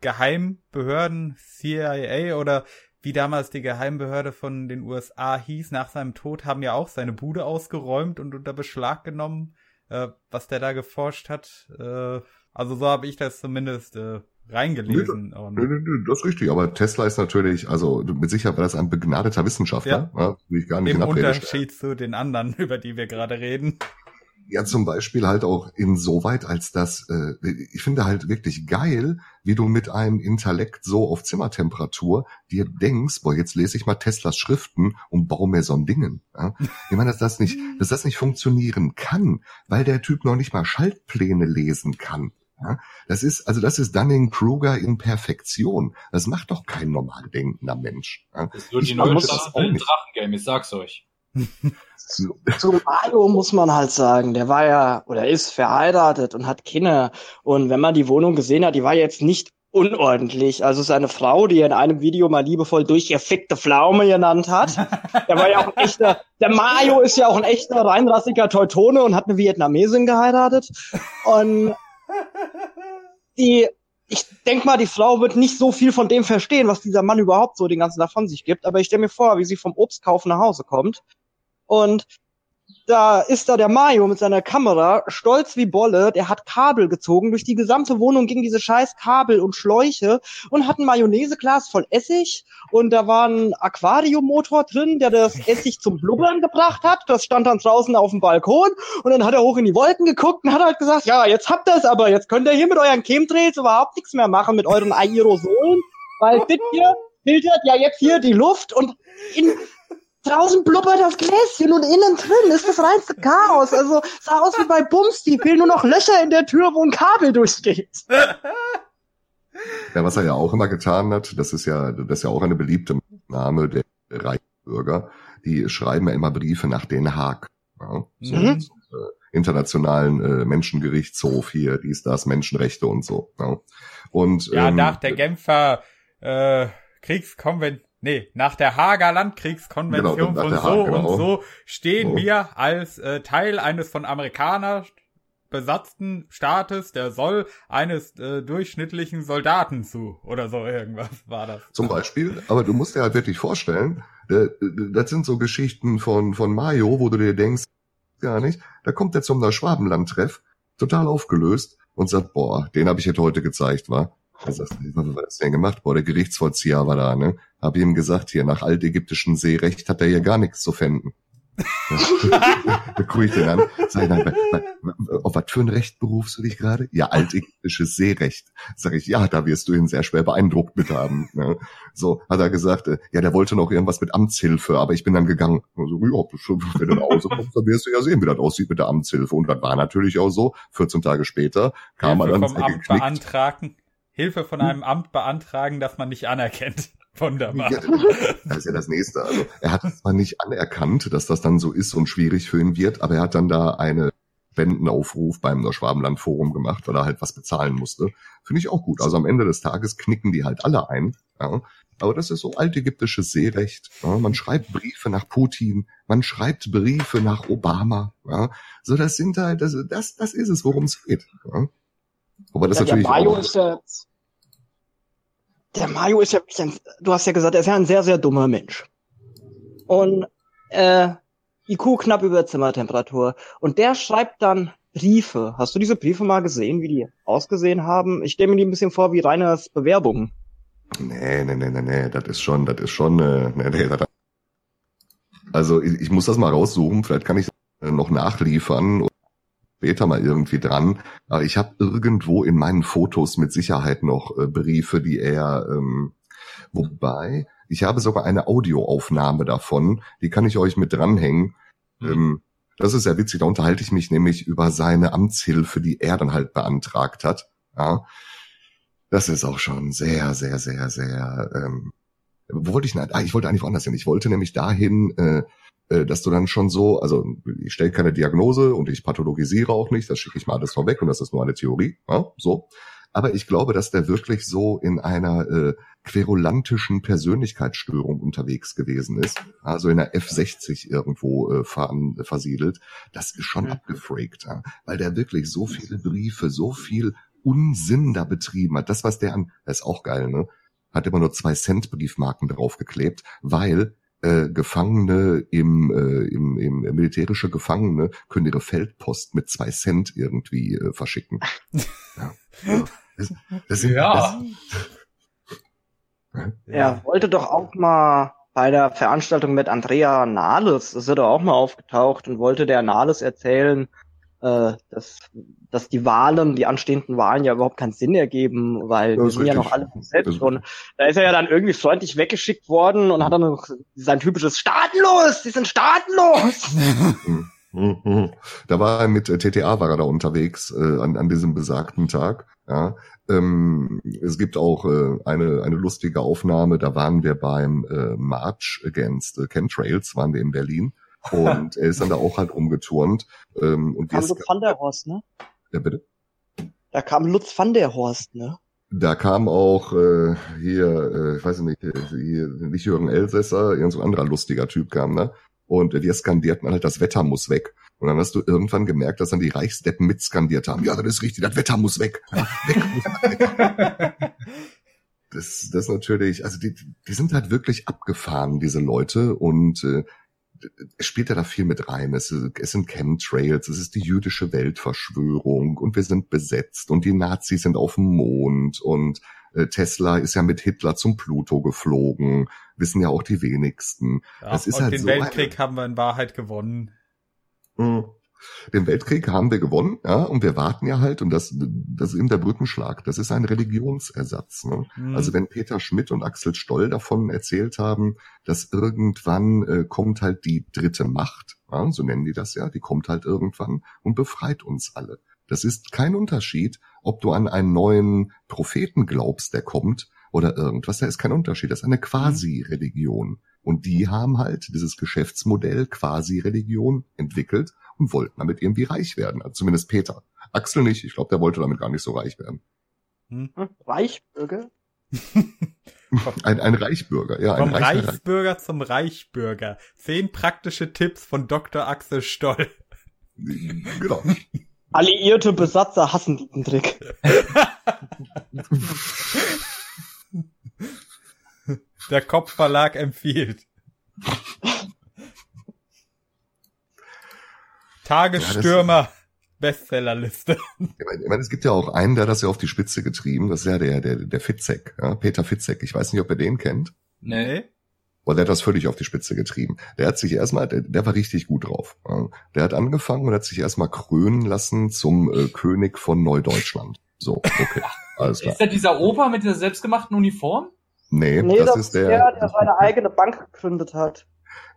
Geheimbehörden, CIA oder wie damals die Geheimbehörde von den USA hieß, nach seinem Tod haben ja auch seine Bude ausgeräumt und unter Beschlag genommen, äh, was der da geforscht hat. Äh, also so habe ich das zumindest äh, reingelesen. Nee, nee, nee, das ist richtig. Aber Tesla ist natürlich, also mit Sicherheit war das ein begnadeter Wissenschaftler, ja. Ja, will ich gar nicht Im Unterschied zu den anderen, über die wir gerade reden. Ja, zum Beispiel halt auch insoweit, als das, äh, ich finde halt wirklich geil, wie du mit einem Intellekt so auf Zimmertemperatur dir denkst, boah, jetzt lese ich mal Teslas Schriften und baue mir so ein Dingen. Ja? Ich meine, dass das nicht, dass das nicht funktionieren kann, weil der Typ noch nicht mal Schaltpläne lesen kann. Ja? Das ist, also das ist Dunning-Kruger in Perfektion. Das macht doch kein normal denkender Mensch. Ja? Das wird die neue Staffel Drachengame, ich sag's euch. Zu, Mario muss man halt sagen, der war ja oder ist verheiratet und hat Kinder. Und wenn man die Wohnung gesehen hat, die war jetzt nicht unordentlich. Also seine Frau, die er in einem Video mal liebevoll durchgefickte Pflaume genannt hat. Der war ja auch ein echter, der Mario ist ja auch ein echter reinrassiger Teutone und hat eine Vietnamesin geheiratet. Und die, ich denk mal, die Frau wird nicht so viel von dem verstehen, was dieser Mann überhaupt so den ganzen Tag von sich gibt. Aber ich stelle mir vor, wie sie vom Obstkauf nach Hause kommt und da ist da der Mario mit seiner Kamera, stolz wie Bolle, der hat Kabel gezogen, durch die gesamte Wohnung ging diese scheiß Kabel und Schläuche und hat ein Mayonnaiseglas voll Essig und da war ein Aquariummotor drin, der das Essig zum Blubbern gebracht hat, das stand dann draußen auf dem Balkon und dann hat er hoch in die Wolken geguckt und hat halt gesagt, ja, jetzt habt ihr es aber, jetzt könnt ihr hier mit euren Chemtrails überhaupt nichts mehr machen, mit euren Aerosolen, weil hier filtert ja jetzt hier die Luft und in draußen blubbert das Gläschen und innen drin ist das reinste Chaos. Also sah aus wie bei Bumsti, fehlen nur noch Löcher in der Tür, wo ein Kabel durchgeht. Ja, was er ja auch immer getan hat, das ist ja, das ist ja auch eine beliebte Name der Reichsbürger, die schreiben ja immer Briefe nach Den Haag. Ja, so, mhm. äh, internationalen äh, Menschengerichtshof hier, dies, das, Menschenrechte und so. Ja, und, ja ähm, nach der Genfer äh, Kriegskonvention Nee, nach der Hager Landkriegskonvention genau, von so Haag, genau. und so stehen oh. wir als äh, Teil eines von Amerikanern besatzten Staates der Soll eines äh, durchschnittlichen Soldaten zu oder so irgendwas war das. Zum Beispiel, aber du musst dir halt wirklich vorstellen, äh, das sind so Geschichten von von Mayo, wo du dir denkst, gar nicht, da kommt er zum Schwabenland-Treff, total aufgelöst und sagt, boah, den habe ich jetzt heute gezeigt, war. Er sagt, was hat das denn gemacht? Boah, der Gerichtsvollzieher war da, ne? Hab ihm gesagt, hier, nach altägyptischen Seerecht hat er hier gar nichts zu fänden. da gucke ich den an, sag ich, nein, auf was für ein Recht berufst du dich gerade? Ja, altägyptisches Seerecht. Sag ich, ja, da wirst du ihn sehr schwer beeindruckt mit haben. Ne? So, hat er gesagt, äh, ja, der wollte noch irgendwas mit Amtshilfe, aber ich bin dann gegangen. So, ja, wenn du nach Hause kommst, dann wirst du ja sehen, wie das aussieht mit der Amtshilfe. Und das war natürlich auch so. 14 Tage später kam Hilfe er dann. Beantragen. Hilfe von einem Amt beantragen, das man nicht anerkennt. Wunderbar. Ja, das ist ja das nächste. Also er hat zwar nicht anerkannt, dass das dann so ist und schwierig für ihn wird, aber er hat dann da eine Spendenaufruf beim Neuschwabenland Forum gemacht, weil er halt was bezahlen musste. Finde ich auch gut. Also am Ende des Tages knicken die halt alle ein. Ja. Aber das ist so altägyptisches Seerecht. Ja. Man schreibt Briefe nach Putin, man schreibt Briefe nach Obama. Ja. So, das sind halt, das, das, das ist es, worum es geht. Ja. Wobei das ja, natürlich der Mario ist ja, der Mario ist ja, du hast ja gesagt, er ist ja ein sehr, sehr dummer Mensch. Und äh, IQ knapp über Zimmertemperatur. Und der schreibt dann Briefe. Hast du diese Briefe mal gesehen, wie die ausgesehen haben? Ich stelle mir die ein bisschen vor wie Reiners Bewerbungen. Nee, nee, nee, nee, nee, das ist schon, das ist schon, äh, nee, nee, das, also ich, ich muss das mal raussuchen, vielleicht kann ich noch nachliefern später mal irgendwie dran. Aber ich habe irgendwo in meinen Fotos mit Sicherheit noch äh, Briefe, die er, ähm, wobei, ich habe sogar eine Audioaufnahme davon, die kann ich euch mit dranhängen. Mhm. Ähm, das ist sehr witzig, da unterhalte ich mich nämlich über seine Amtshilfe, die er dann halt beantragt hat. Ja. Das ist auch schon sehr, sehr, sehr, sehr. Ähm, wo wollte ich denn? Ah, ich wollte eigentlich woanders hin. Ich wollte nämlich dahin, äh, äh, dass du dann schon so, also ich stelle keine Diagnose und ich pathologisiere auch nicht, das schicke ich mal alles vorweg und das ist nur eine Theorie, ja, so. Aber ich glaube, dass der wirklich so in einer äh, querulantischen Persönlichkeitsstörung unterwegs gewesen ist, also in einer F60 irgendwo äh, ver versiedelt. Das ist schon mhm. abgefragt, ja, weil der wirklich so viele Briefe, so viel Unsinn da betrieben hat. Das, was der an, das ist auch geil, ne? Hat immer nur zwei Cent Briefmarken draufgeklebt, weil äh, Gefangene im, äh, im, im militärische Gefangene können ihre Feldpost mit zwei Cent irgendwie äh, verschicken. ja. Das, das ja. Das, er wollte doch auch mal bei der Veranstaltung mit Andrea Nahles, das ist er doch auch mal aufgetaucht und wollte der Nahles erzählen, äh, dass, dass die Wahlen, die anstehenden Wahlen ja überhaupt keinen Sinn ergeben, weil wir sind richtig. ja noch alle besetzt. Und da ist er ja dann irgendwie freundlich weggeschickt worden und hat dann noch sein typisches Staatenlos, die sind staatenlos. da war er mit äh, TTA war er da unterwegs äh, an, an diesem besagten Tag. Ja. Ähm, es gibt auch äh, eine, eine lustige Aufnahme, da waren wir beim äh, March Against äh, Chemtrails, waren wir in Berlin. Und er ist dann da auch halt rumgeturnt. Ähm, und kam Lutz van der Horst, ne? Ja, bitte? Da kam Lutz van der Horst, ne? Da kam auch äh, hier, äh, ich weiß nicht, hier, nicht Jürgen Elsässer, irgendein so anderer lustiger Typ kam, ne? Und äh, die skandierten halt, das Wetter muss weg. Und dann hast du irgendwann gemerkt, dass dann die Reichsdeppen mitskandiert haben. Ja, das ist richtig, das Wetter muss weg. Weg, weg. das, das natürlich, also die, die sind halt wirklich abgefahren, diese Leute. Und äh, es spielt ja da viel mit rein. Es, es sind Chemtrails, es ist die jüdische Weltverschwörung und wir sind besetzt und die Nazis sind auf dem Mond und äh, Tesla ist ja mit Hitler zum Pluto geflogen, wissen ja auch die wenigsten. Ja, das ist und halt den so Weltkrieg eine... haben wir in Wahrheit gewonnen. Mhm. Den Weltkrieg haben wir gewonnen, ja, und wir warten ja halt, und das, das ist eben der Brückenschlag, das ist ein Religionsersatz. Ne? Mhm. Also wenn Peter Schmidt und Axel Stoll davon erzählt haben, dass irgendwann äh, kommt halt die dritte Macht, ja, so nennen die das ja, die kommt halt irgendwann und befreit uns alle. Das ist kein Unterschied, ob du an einen neuen Propheten glaubst, der kommt, oder irgendwas. Da ist kein Unterschied. Das ist eine mhm. Quasi-Religion. Und die haben halt dieses Geschäftsmodell Quasi-Religion entwickelt und wollten damit irgendwie reich werden. Also zumindest Peter. Axel nicht. Ich glaube, der wollte damit gar nicht so reich werden. Hm? Reichbürger? ein, ein Reichbürger, ja. Vom Reichsbürger Reich zum Reichbürger. Zehn praktische Tipps von Dr. Axel Stoll. Genau. Alliierte Besatzer hassen diesen Trick. Der Kopfverlag empfiehlt. Tagesstürmer. Ja, Bestsellerliste. Ich meine, ich meine, es gibt ja auch einen, der das ja auf die Spitze getrieben. Das ist ja der, der, der Fitzek, ja? Peter Fitzek. Ich weiß nicht, ob ihr den kennt. Nee. Boah, der hat das völlig auf die Spitze getrieben. Der hat sich erstmal, der, der war richtig gut drauf. Ja? Der hat angefangen und hat sich erstmal krönen lassen zum äh, König von Neudeutschland. So, okay. Alles klar. Ist der dieser Opa mit dieser selbstgemachten Uniform? Nee, nee das, das ist der, der, der seine eigene Bank gegründet hat.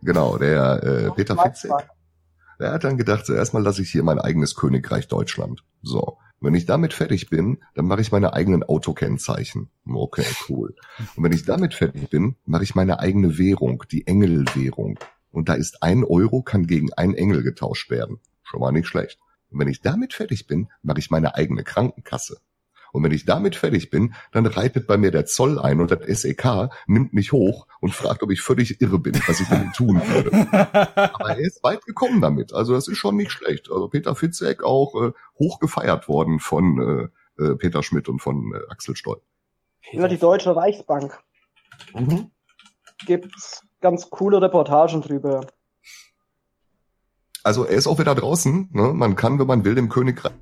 Genau, der äh, Peter Fitzek. Er hat dann gedacht, so erstmal lasse ich hier mein eigenes Königreich Deutschland. So. Wenn ich damit fertig bin, dann mache ich meine eigenen Autokennzeichen. Okay, cool. Und wenn ich damit fertig bin, mache ich meine eigene Währung, die Engelwährung. Und da ist ein Euro kann gegen ein Engel getauscht werden. Schon mal nicht schlecht. Und wenn ich damit fertig bin, mache ich meine eigene Krankenkasse. Und wenn ich damit fertig bin, dann reitet bei mir der Zoll ein und das SEK nimmt mich hoch und fragt, ob ich völlig irre bin, was ich denn tun würde. Aber er ist weit gekommen damit. Also das ist schon nicht schlecht. Also Peter Fitzek auch äh, hoch gefeiert worden von äh, äh, Peter Schmidt und von äh, Axel Stoll. Über die Deutsche Reichsbank. Mhm. Gibt's ganz coole Reportagen drüber. Also er ist auch wieder draußen. Ne? Man kann, wenn man will, dem Königreich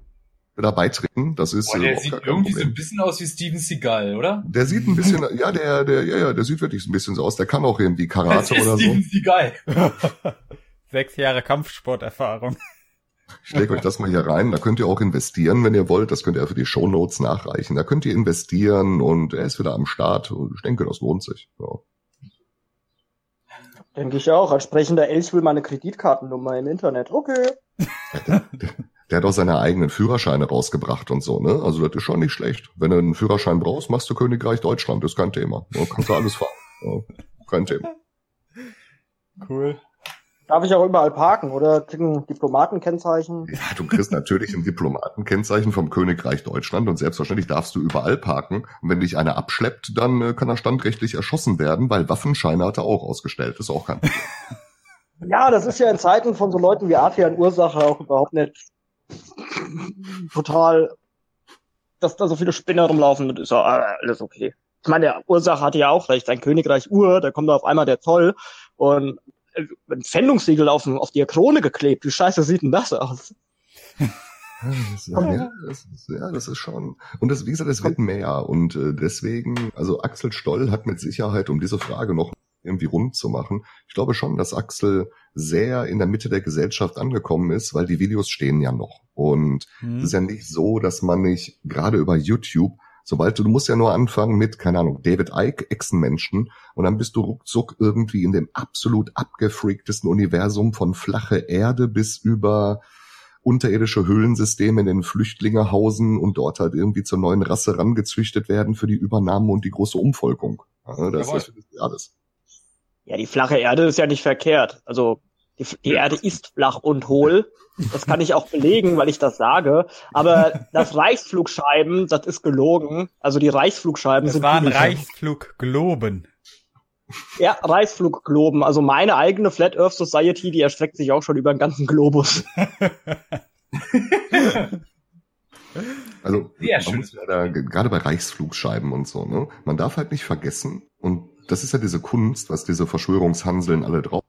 da beitreten. Das ist Boah, der sieht irgendwie Problem. so ein bisschen aus wie Steven Seagal, oder? Der sieht ein bisschen, ja, der, der, ja, ja, der sieht wirklich ein bisschen so aus. Der kann auch irgendwie Karate oder Steven so. Steven Seagal. Sechs Jahre Kampfsporterfahrung. Ich lege euch das mal hier rein. Da könnt ihr auch investieren, wenn ihr wollt. Das könnt ihr für die Show Notes nachreichen. Da könnt ihr investieren und er ist wieder am Start. Ich denke, das lohnt sich. Ja. Denke ich auch. Als sprechender Elch will meine Kreditkartennummer im Internet. Okay. Der hat auch seine eigenen Führerscheine rausgebracht und so, ne? Also das ist schon nicht schlecht. Wenn du einen Führerschein brauchst, machst du Königreich Deutschland, ist kein Thema. Ja, kannst du alles fahren. Ja, kein Thema. Cool. Darf ich auch überall parken oder kriegen Diplomatenkennzeichen? Ja, du kriegst natürlich ein Diplomatenkennzeichen vom Königreich Deutschland und selbstverständlich darfst du überall parken. Und wenn dich einer abschleppt, dann äh, kann er standrechtlich erschossen werden, weil Waffenscheine hat er auch ausgestellt. Ist auch kein Problem. Ja, das ist ja in Zeiten von so Leuten wie Adrian Ursache auch überhaupt nicht total, dass da so viele Spinner rumlaufen und ist ja alles okay. Ich meine, der Ursache hatte ja auch recht, sein Königreich Ur, da kommt da auf einmal der Zoll und äh, ein Pfändungssiegel auf, auf die Krone geklebt. Wie scheiße sieht denn das aus? Das, ja, das ist, ja, das ist schon. Und das, wie gesagt, es wird mehr. Und äh, deswegen, also Axel Stoll hat mit Sicherheit, um diese Frage noch irgendwie rund zu machen. Ich glaube schon, dass Axel sehr in der Mitte der Gesellschaft angekommen ist, weil die Videos stehen ja noch. Und hm. es ist ja nicht so, dass man nicht gerade über YouTube, sobald du, du musst ja nur anfangen mit, keine Ahnung, David Icke, Echsenmenschen, und dann bist du ruckzuck irgendwie in dem absolut abgefreaktesten Universum von flache Erde bis über unterirdische Höhlensysteme in den Flüchtlinge hausen und dort halt irgendwie zur neuen Rasse rangezüchtet werden für die Übernahme und die große Umvolkung. Das Jawohl. ist alles. Ja, die flache Erde ist ja nicht verkehrt. Also die, die Erde ist flach und hohl. Das kann ich auch belegen, weil ich das sage. Aber das Reichsflugscheiben, das ist gelogen. Also die Reichsflugscheiben das sind. Das waren Reichsfluggloben. Ja, Reichsfluggloben. Also meine eigene Flat Earth Society, die erstreckt sich auch schon über den ganzen Globus. also, ja, muss ja da, gerade bei Reichsflugscheiben und so, ne? Man darf halt nicht vergessen, und das ist ja diese Kunst, was diese Verschwörungshanseln alle drauf.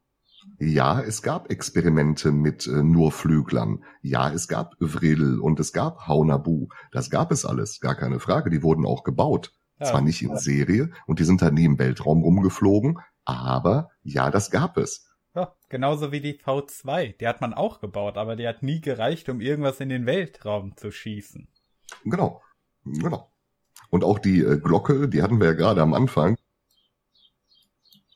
Ja, es gab Experimente mit äh, Nurflüglern. Ja, es gab Vredel und es gab Haunabu. Das gab es alles, gar keine Frage. Die wurden auch gebaut. Ja, Zwar nicht in Serie und die sind dann nie im Weltraum rumgeflogen, aber ja, das gab es. Ja, genauso wie die V2. Die hat man auch gebaut, aber die hat nie gereicht, um irgendwas in den Weltraum zu schießen. Genau, genau. Und auch die äh, Glocke, die hatten wir ja gerade am Anfang.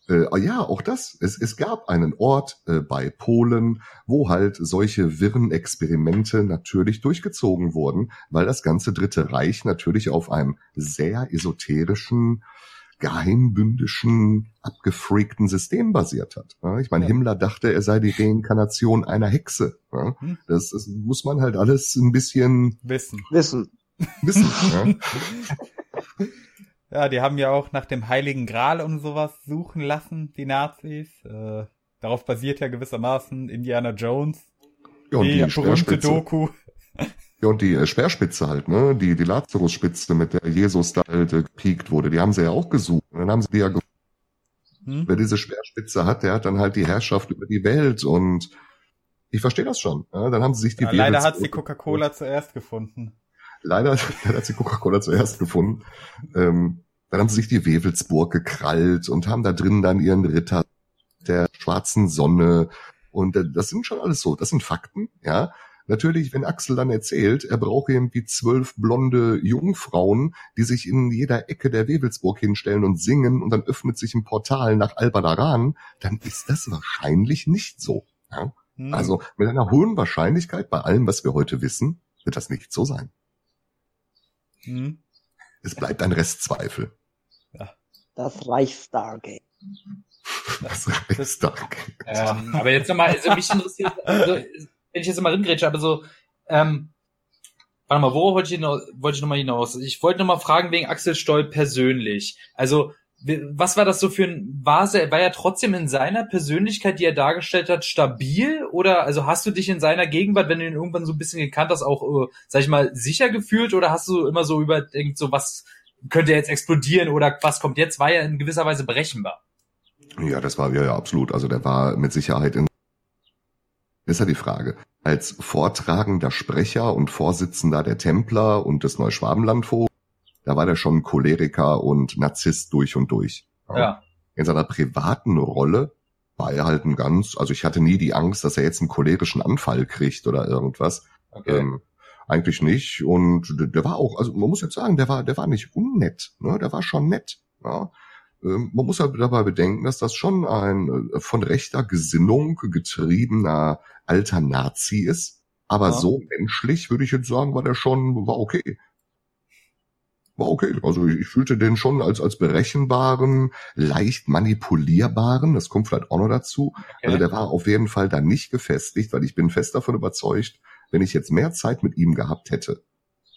Äh, ja, auch das. Es, es gab einen Ort äh, bei Polen, wo halt solche wirren Experimente natürlich durchgezogen wurden, weil das ganze Dritte Reich natürlich auf einem sehr esoterischen, geheimbündischen, abgefreakten System basiert hat. Ich meine, ja. Himmler dachte, er sei die Reinkarnation einer Hexe. Hm. Das, das muss man halt alles ein bisschen wissen. Wissen. Wissen. Ja. Ja, die haben ja auch nach dem Heiligen Gral und sowas suchen lassen, die Nazis. Äh, darauf basiert ja gewissermaßen Indiana Jones. Ja, und die, die berühmte Doku. Ja, und die äh, Speerspitze halt, ne? Die, die Lazarus-Spitze, mit der Jesus da halt äh, gepiekt wurde, die haben sie ja auch gesucht. Und dann haben sie die ja gefunden. Hm? Wer diese Speerspitze hat, der hat dann halt die Herrschaft über die Welt und ich verstehe das schon. Ja? Dann haben sie sich die ja, Leider hat sie Coca-Cola zuerst gefunden. Leider, leider hat sie Coca-Cola zuerst gefunden. Ähm, dann haben sie sich die Wewelsburg gekrallt und haben da drin dann ihren Ritter der schwarzen Sonne. Und äh, das sind schon alles so, das sind Fakten, ja. Natürlich, wenn Axel dann erzählt, er braucht irgendwie zwölf blonde Jungfrauen, die sich in jeder Ecke der Wewelsburg hinstellen und singen und dann öffnet sich ein Portal nach Albadaran, dann ist das wahrscheinlich nicht so. Ja? Hm. Also mit einer hohen Wahrscheinlichkeit bei allem, was wir heute wissen, wird das nicht so sein. Hm. Es bleibt ein Restzweifel. Das Reichstag. Das Reichstag. Ähm, aber jetzt nochmal, also mich interessiert, also, wenn ich jetzt mal ringrätsche, aber so, ähm, warte mal, wo wollte ich, noch, wollte ich nochmal hinaus? Ich wollte nochmal fragen wegen Axel Stoll persönlich. Also, was war das so für ein, war er, war er trotzdem in seiner Persönlichkeit, die er dargestellt hat, stabil? Oder, also hast du dich in seiner Gegenwart, wenn du ihn irgendwann so ein bisschen gekannt hast, auch, äh, sag ich mal, sicher gefühlt? Oder hast du immer so überdenkt, so was, könnte jetzt explodieren oder was kommt jetzt, war ja in gewisser Weise berechenbar. Ja, das war ja absolut. Also der war mit Sicherheit in. Ist ja die Frage. Als vortragender Sprecher und Vorsitzender der Templer und des Neuschwabenlandvogels, da war der schon Choleriker und Narzisst durch und durch. Ja. In seiner privaten Rolle war er halt ein ganz, also ich hatte nie die Angst, dass er jetzt einen cholerischen Anfall kriegt oder irgendwas. Okay. Ähm, eigentlich nicht. Und der war auch, also man muss jetzt sagen, der war, der war nicht unnett, ne? Der war schon nett. Ja? Ähm, man muss aber dabei bedenken, dass das schon ein äh, von rechter Gesinnung getriebener alter Nazi ist. Aber ja. so menschlich würde ich jetzt sagen, war der schon, war okay. War okay. Also ich, ich fühlte den schon als, als berechenbaren, leicht manipulierbaren, das kommt vielleicht auch noch dazu. Okay. Also der war auf jeden Fall da nicht gefestigt, weil ich bin fest davon überzeugt, wenn ich jetzt mehr Zeit mit ihm gehabt hätte,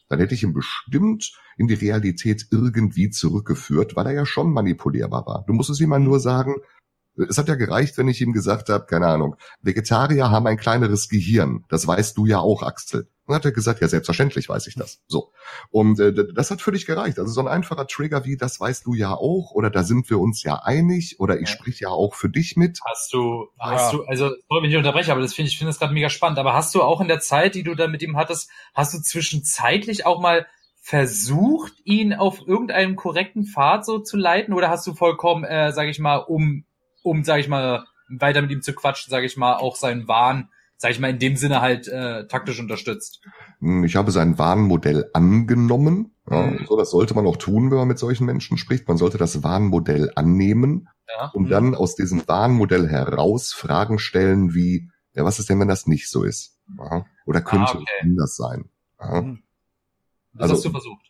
dann hätte ich ihn bestimmt in die Realität irgendwie zurückgeführt, weil er ja schon manipulierbar war. Du musst es ihm mal nur sagen, es hat ja gereicht, wenn ich ihm gesagt habe, keine Ahnung, Vegetarier haben ein kleineres Gehirn. Das weißt du ja auch, Axel. Und hat er gesagt, ja, selbstverständlich weiß ich das. So. Und äh, das hat völlig gereicht. Also so ein einfacher Trigger wie, das weißt du ja auch, oder da sind wir uns ja einig, oder ich sprich ja auch für dich mit. Hast du, ja. hast du, also soll mich nicht unterbrechen, aber das finde ich, finde das gerade mega spannend. Aber hast du auch in der Zeit, die du da mit ihm hattest, hast du zwischenzeitlich auch mal versucht, ihn auf irgendeinem korrekten Pfad so zu leiten, oder hast du vollkommen, äh, sage ich mal, um, um, sage ich mal, weiter mit ihm zu quatschen, sage ich mal, auch seinen Wahn sag ich mal, in dem Sinne halt äh, taktisch unterstützt. Hm, ich habe sein Warnmodell angenommen. Ja, mhm. so, das sollte man auch tun, wenn man mit solchen Menschen spricht. Man sollte das Warnmodell annehmen ja. und mhm. dann aus diesem Warnmodell heraus Fragen stellen wie, ja, was ist denn, wenn das nicht so ist? Ja, oder könnte ah, okay. anders sein? Ja. Mhm. Das also, hast du versucht.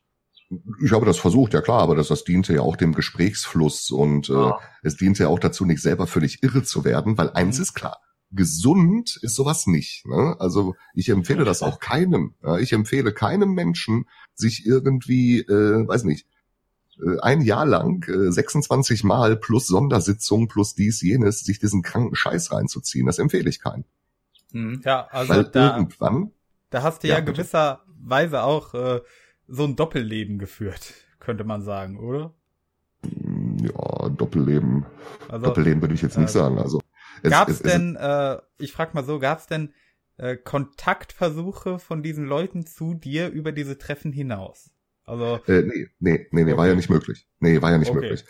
Ich habe das versucht, ja klar, aber das, das diente ja auch dem Gesprächsfluss und äh, es diente ja auch dazu, nicht selber völlig irre zu werden, weil eins mhm. ist klar, gesund ist sowas nicht. Ne? Also ich empfehle das auch keinem. Ja? Ich empfehle keinem Menschen, sich irgendwie, äh, weiß nicht, äh, ein Jahr lang, äh, 26 Mal plus Sondersitzung plus dies, jenes, sich diesen kranken Scheiß reinzuziehen. Das empfehle ich keinem. Hm, ja, also Weil da, irgendwann. Da hast du ja, ja gewisserweise auch äh, so ein Doppelleben geführt, könnte man sagen, oder? Ja, Doppelleben. Also, Doppelleben würde ich jetzt nicht äh, sagen. Also Gab es denn, äh, ich frag mal so, gab es denn äh, Kontaktversuche von diesen Leuten zu dir über diese Treffen hinaus? Also äh, nee, nee, nee, nee okay. war ja nicht möglich. Nee, war ja nicht okay. möglich.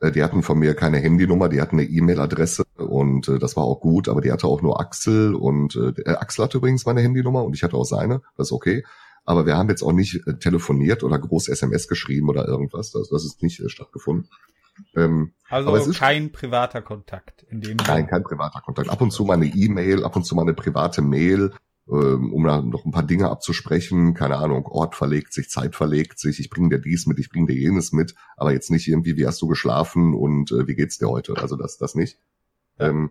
Äh, die hatten von mir keine Handynummer, die hatten eine E-Mail-Adresse und äh, das war auch gut, aber die hatte auch nur Axel und äh, Axel hatte übrigens meine Handynummer und ich hatte auch seine, das ist okay. Aber wir haben jetzt auch nicht äh, telefoniert oder groß SMS geschrieben oder irgendwas. Das, das ist nicht äh, stattgefunden. Ähm, also aber es ist kein privater Kontakt in dem Nein, kein privater Kontakt. Ab und zu mal eine E-Mail, ab und zu mal eine private Mail, ähm, um da noch ein paar Dinge abzusprechen. Keine Ahnung, Ort verlegt sich, Zeit verlegt sich, ich bringe dir dies mit, ich bringe dir jenes mit, aber jetzt nicht irgendwie, wie hast du geschlafen und äh, wie geht's dir heute? Also das, das nicht. Ja. Ähm,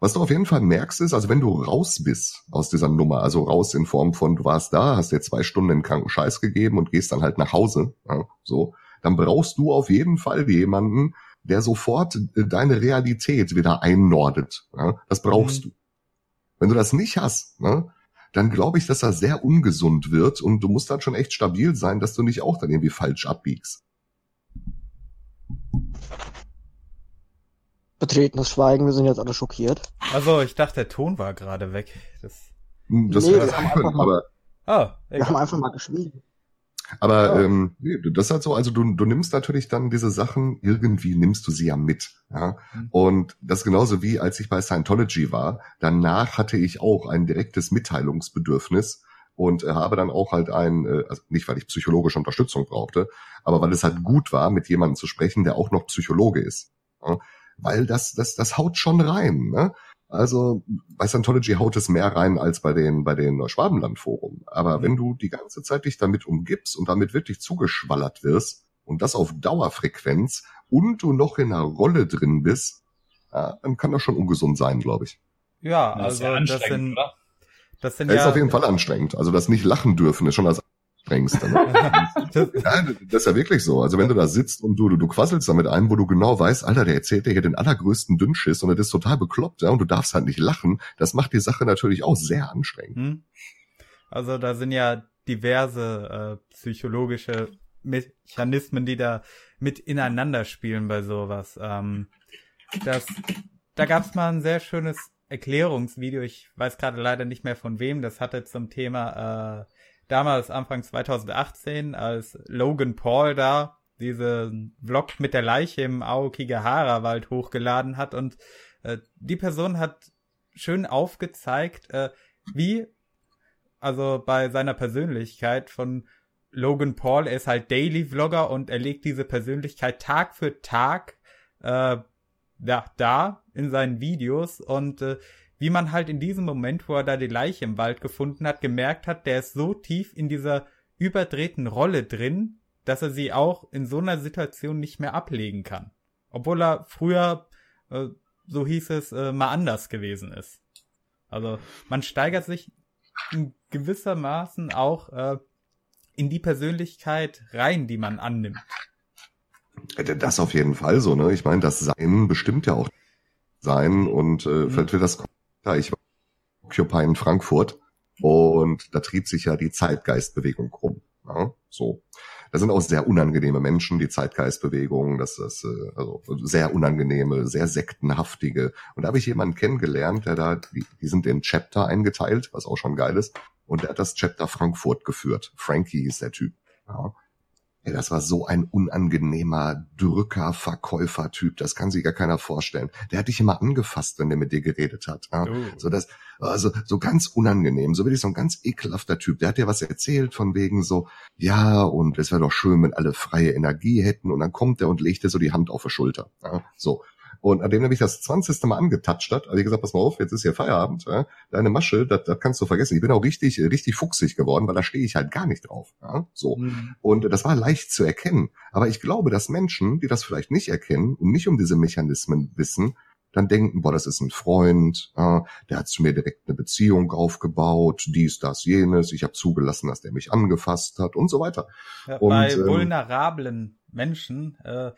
was du auf jeden Fall merkst ist, also wenn du raus bist aus dieser Nummer, also raus in Form von, du warst da, hast dir zwei Stunden den kranken Scheiß gegeben und gehst dann halt nach Hause, ja, so, dann brauchst du auf jeden Fall jemanden, der sofort äh, deine Realität wieder einnordet. Ja? Das brauchst mhm. du. Wenn du das nicht hast, ne, dann glaube ich, dass das sehr ungesund wird und du musst dann schon echt stabil sein, dass du nicht auch dann irgendwie falsch abbiegst. Betretenes Schweigen, wir sind jetzt alle schockiert. Also, ich dachte, der Ton war gerade weg. Das, hm, das nee, wir, haben einfach mal, oh, wir haben einfach mal geschwiegen. Aber ja. ähm, das ist halt so, also du, du nimmst natürlich dann diese Sachen, irgendwie nimmst du sie ja mit. Ja? Mhm. Und das genauso wie als ich bei Scientology war, danach hatte ich auch ein direktes Mitteilungsbedürfnis und äh, habe dann auch halt ein, äh, also nicht weil ich psychologische Unterstützung brauchte, aber weil es halt gut war, mit jemandem zu sprechen, der auch noch Psychologe ist. Ja? Weil das, das, das haut schon rein. Ne? Also bei Scientology haut es mehr rein als bei den, bei den Schwabenland-Forum. Aber mhm. wenn du die ganze Zeit dich damit umgibst und damit wirklich zugeschwallert wirst und das auf Dauerfrequenz und du noch in einer Rolle drin bist, ja, dann kann das schon ungesund sein, glaube ich. Ja, also das, das sind, das sind ja, ist auf jeden Fall anstrengend. Also das nicht lachen dürfen ist schon als anstrengst. ja, das ist ja wirklich so. Also wenn du da sitzt und du, du, du quasselst da mit einem, wo du genau weißt, Alter, der erzählt dir hier den allergrößten Dünnschiss und das ist total bekloppt, ja, und du darfst halt nicht lachen, das macht die Sache natürlich auch sehr anstrengend. Hm. Also da sind ja diverse äh, psychologische Mechanismen, die da mit ineinander spielen bei sowas. Ähm, das, da gab's mal ein sehr schönes Erklärungsvideo. Ich weiß gerade leider nicht mehr von wem. Das hatte zum Thema äh, damals Anfang 2018, als Logan Paul da diesen Vlog mit der Leiche im Aokigahara-Wald hochgeladen hat und äh, die Person hat schön aufgezeigt, äh, wie, also bei seiner Persönlichkeit von Logan Paul, er ist halt Daily Vlogger und er legt diese Persönlichkeit Tag für Tag äh, ja, da in seinen Videos und äh, wie man halt in diesem Moment, wo er da die Leiche im Wald gefunden hat, gemerkt hat, der ist so tief in dieser überdrehten Rolle drin, dass er sie auch in so einer Situation nicht mehr ablegen kann. Obwohl er früher, äh, so hieß es, äh, mal anders gewesen ist. Also man steigert sich in gewissermaßen auch äh, in die Persönlichkeit rein, die man annimmt. Das auf jeden Fall so, ne? Ich meine, das Sein bestimmt ja auch Sein und äh, mhm. vielleicht wird das ja, ich war Occupy in Frankfurt und da trieb sich ja die Zeitgeistbewegung rum. Ja, so. Da sind auch sehr unangenehme Menschen, die Zeitgeistbewegung, das ist äh, also sehr unangenehme, sehr sektenhaftige. Und da habe ich jemanden kennengelernt, der da, die, die sind in Chapter eingeteilt, was auch schon geil ist. Und der hat das Chapter Frankfurt geführt. Frankie ist der Typ. Ja. Ey, das war so ein unangenehmer Drücker, Verkäufer-Typ. Das kann sich gar keiner vorstellen. Der hat dich immer angefasst, wenn der mit dir geredet hat. Ja? Oh. So das, also so ganz unangenehm. So wirklich so ein ganz ekelhafter Typ. Der hat dir was erzählt von wegen so, ja, und es wäre doch schön, wenn alle freie Energie hätten. Und dann kommt er und legt dir so die Hand auf die Schulter. Ja? So. Und an dem mich das 20. Mal angetatscht hat, habe ich gesagt, pass mal auf, jetzt ist hier Feierabend, ja? deine Masche, das, das kannst du vergessen. Ich bin auch richtig, richtig fuchsig geworden, weil da stehe ich halt gar nicht drauf. Ja? So. Mhm. Und das war leicht zu erkennen. Aber ich glaube, dass Menschen, die das vielleicht nicht erkennen und nicht um diese Mechanismen wissen, dann denken, boah, das ist ein Freund, äh, der hat zu mir direkt eine Beziehung aufgebaut, dies, das, jenes, ich habe zugelassen, dass der mich angefasst hat und so weiter. Ja, und, bei ähm, vulnerablen Menschen äh,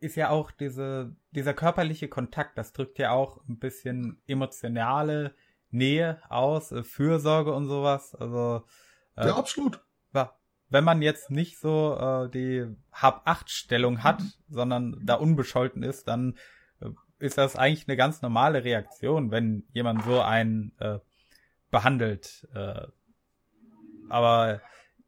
ist ja auch diese, dieser körperliche Kontakt, das drückt ja auch ein bisschen emotionale Nähe aus, äh, Fürsorge und sowas. Also äh, ja, absolut. Wenn man jetzt nicht so äh, die Hab-Acht-Stellung hat, mhm. sondern da unbescholten ist, dann äh, ist das eigentlich eine ganz normale Reaktion, wenn jemand so einen äh, behandelt. Äh, aber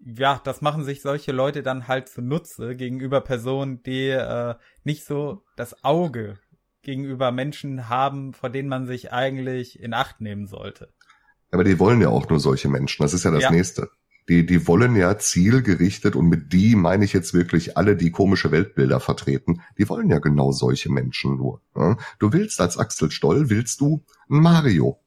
ja, das machen sich solche Leute dann halt zunutze gegenüber Personen, die äh, nicht so das Auge gegenüber Menschen haben, vor denen man sich eigentlich in Acht nehmen sollte. Aber die wollen ja auch nur solche Menschen. Das ist ja das ja. nächste. Die, die wollen ja zielgerichtet und mit die meine ich jetzt wirklich alle, die komische Weltbilder vertreten. Die wollen ja genau solche Menschen nur. Ja? Du willst als Axel Stoll, willst du ein Mario.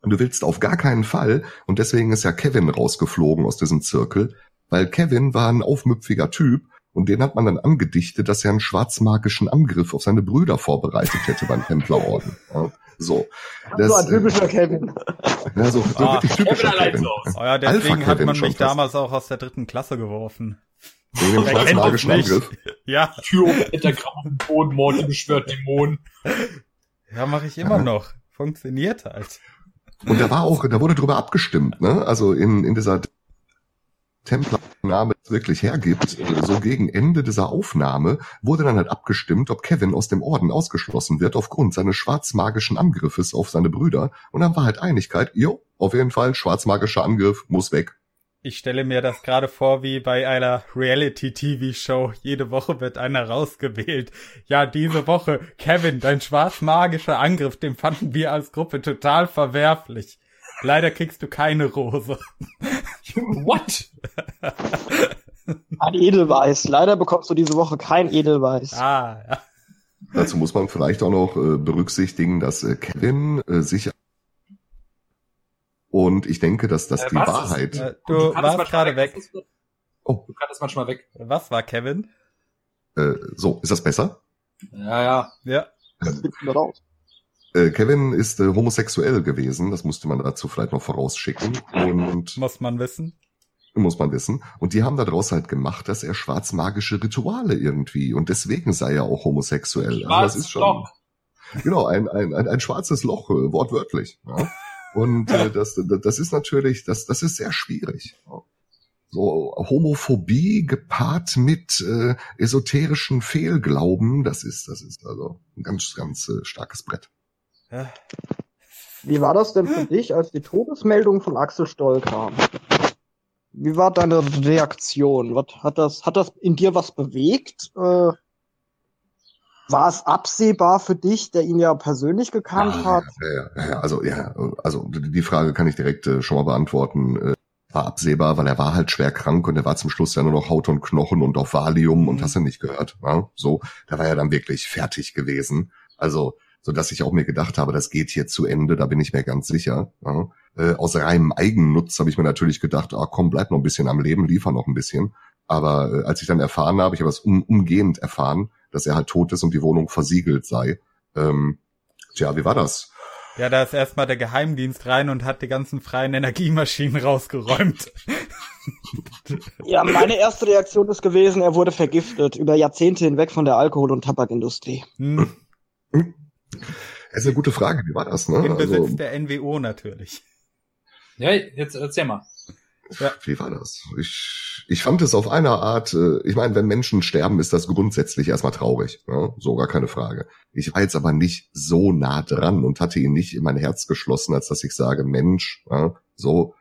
Und du willst auf gar keinen Fall, und deswegen ist ja Kevin rausgeflogen aus diesem Zirkel, weil Kevin war ein aufmüpfiger Typ und den hat man dann angedichtet, dass er einen schwarzmagischen Angriff auf seine Brüder vorbereitet hätte beim Templerorden. Ja, so. Das, so ein typischer äh, Kevin. Ja, so, so ah, wirklich typischer Kevin. Oh ja, deswegen hat man mich damals auch aus der dritten Klasse geworfen. Wegen dem schwarzmagischen Angriff. Ja. Tür, auf Boden, Morty beschwört Dämonen. Ja, mache ich immer ja. noch. Funktioniert halt. Und da war auch, da wurde drüber abgestimmt, ne? Also in, in dieser Templarname wirklich hergibt, so gegen Ende dieser Aufnahme wurde dann halt abgestimmt, ob Kevin aus dem Orden ausgeschlossen wird aufgrund seines schwarzmagischen Angriffes auf seine Brüder. Und dann war halt Einigkeit, jo, auf jeden Fall, schwarzmagischer Angriff muss weg. Ich stelle mir das gerade vor wie bei einer Reality-TV-Show. Jede Woche wird einer rausgewählt. Ja, diese Woche, Kevin, dein schwarzmagischer Angriff, den fanden wir als Gruppe total verwerflich. Leider kriegst du keine Rose. What? Ein Edelweiß. Leider bekommst du diese Woche kein Edelweiß. Ah, ja. Dazu muss man vielleicht auch noch äh, berücksichtigen, dass äh, Kevin äh, sich und ich denke, dass das äh, die? Wahrheit. Äh, du, du warst gerade weg. weg. Oh. Du kannst manchmal weg. Was war Kevin? Äh, so, ist das besser? Ja, ja. Ja. Äh, Kevin ist äh, homosexuell gewesen, das musste man dazu vielleicht noch vorausschicken. Und muss man wissen. Muss man wissen. Und die haben daraus halt gemacht, dass er schwarzmagische Rituale irgendwie und deswegen sei er auch homosexuell. Also das ist schon. Loch. Genau, ein, ein, ein, ein schwarzes Loch, äh, wortwörtlich. Ja. Und äh, das, das ist natürlich, das, das ist sehr schwierig. So Homophobie gepaart mit äh, esoterischen Fehlglauben, das ist, das ist also ein ganz, ganz äh, starkes Brett. Wie war das denn für dich, als die Todesmeldung von Axel Stoll kam? Wie war deine Reaktion? Was, hat das, hat das in dir was bewegt? Äh, war es absehbar für dich, der ihn ja persönlich gekannt ja, hat? Ja, ja, also ja, also die Frage kann ich direkt äh, schon mal beantworten. Äh, war absehbar, weil er war halt schwer krank und er war zum Schluss ja nur noch Haut und Knochen und auf Valium mhm. und hast du nicht gehört. Ja? So, da war er dann wirklich fertig gewesen. Also, so dass ich auch mir gedacht habe, das geht hier zu Ende, da bin ich mir ganz sicher. Ja? Äh, aus reinem Eigennutz habe ich mir natürlich gedacht, ah komm, bleib noch ein bisschen am Leben, liefer noch ein bisschen. Aber äh, als ich dann erfahren habe, ich habe es um, umgehend erfahren, dass er halt tot ist und die Wohnung versiegelt sei. Ähm, tja, wie war das? Ja, da ist erstmal der Geheimdienst rein und hat die ganzen freien Energiemaschinen rausgeräumt. Ja, meine erste Reaktion ist gewesen, er wurde vergiftet über Jahrzehnte hinweg von der Alkohol- und Tabakindustrie. Hm. Das ist eine gute Frage, wie war das, ne? Im Besitz also, der NWO natürlich. Ja, jetzt erzähl mal. Ja. Wie war das? Ich, ich fand es auf einer Art, äh, ich meine, wenn Menschen sterben, ist das grundsätzlich erstmal traurig. Ja? So gar keine Frage. Ich war jetzt aber nicht so nah dran und hatte ihn nicht in mein Herz geschlossen, als dass ich sage, Mensch, ja, so.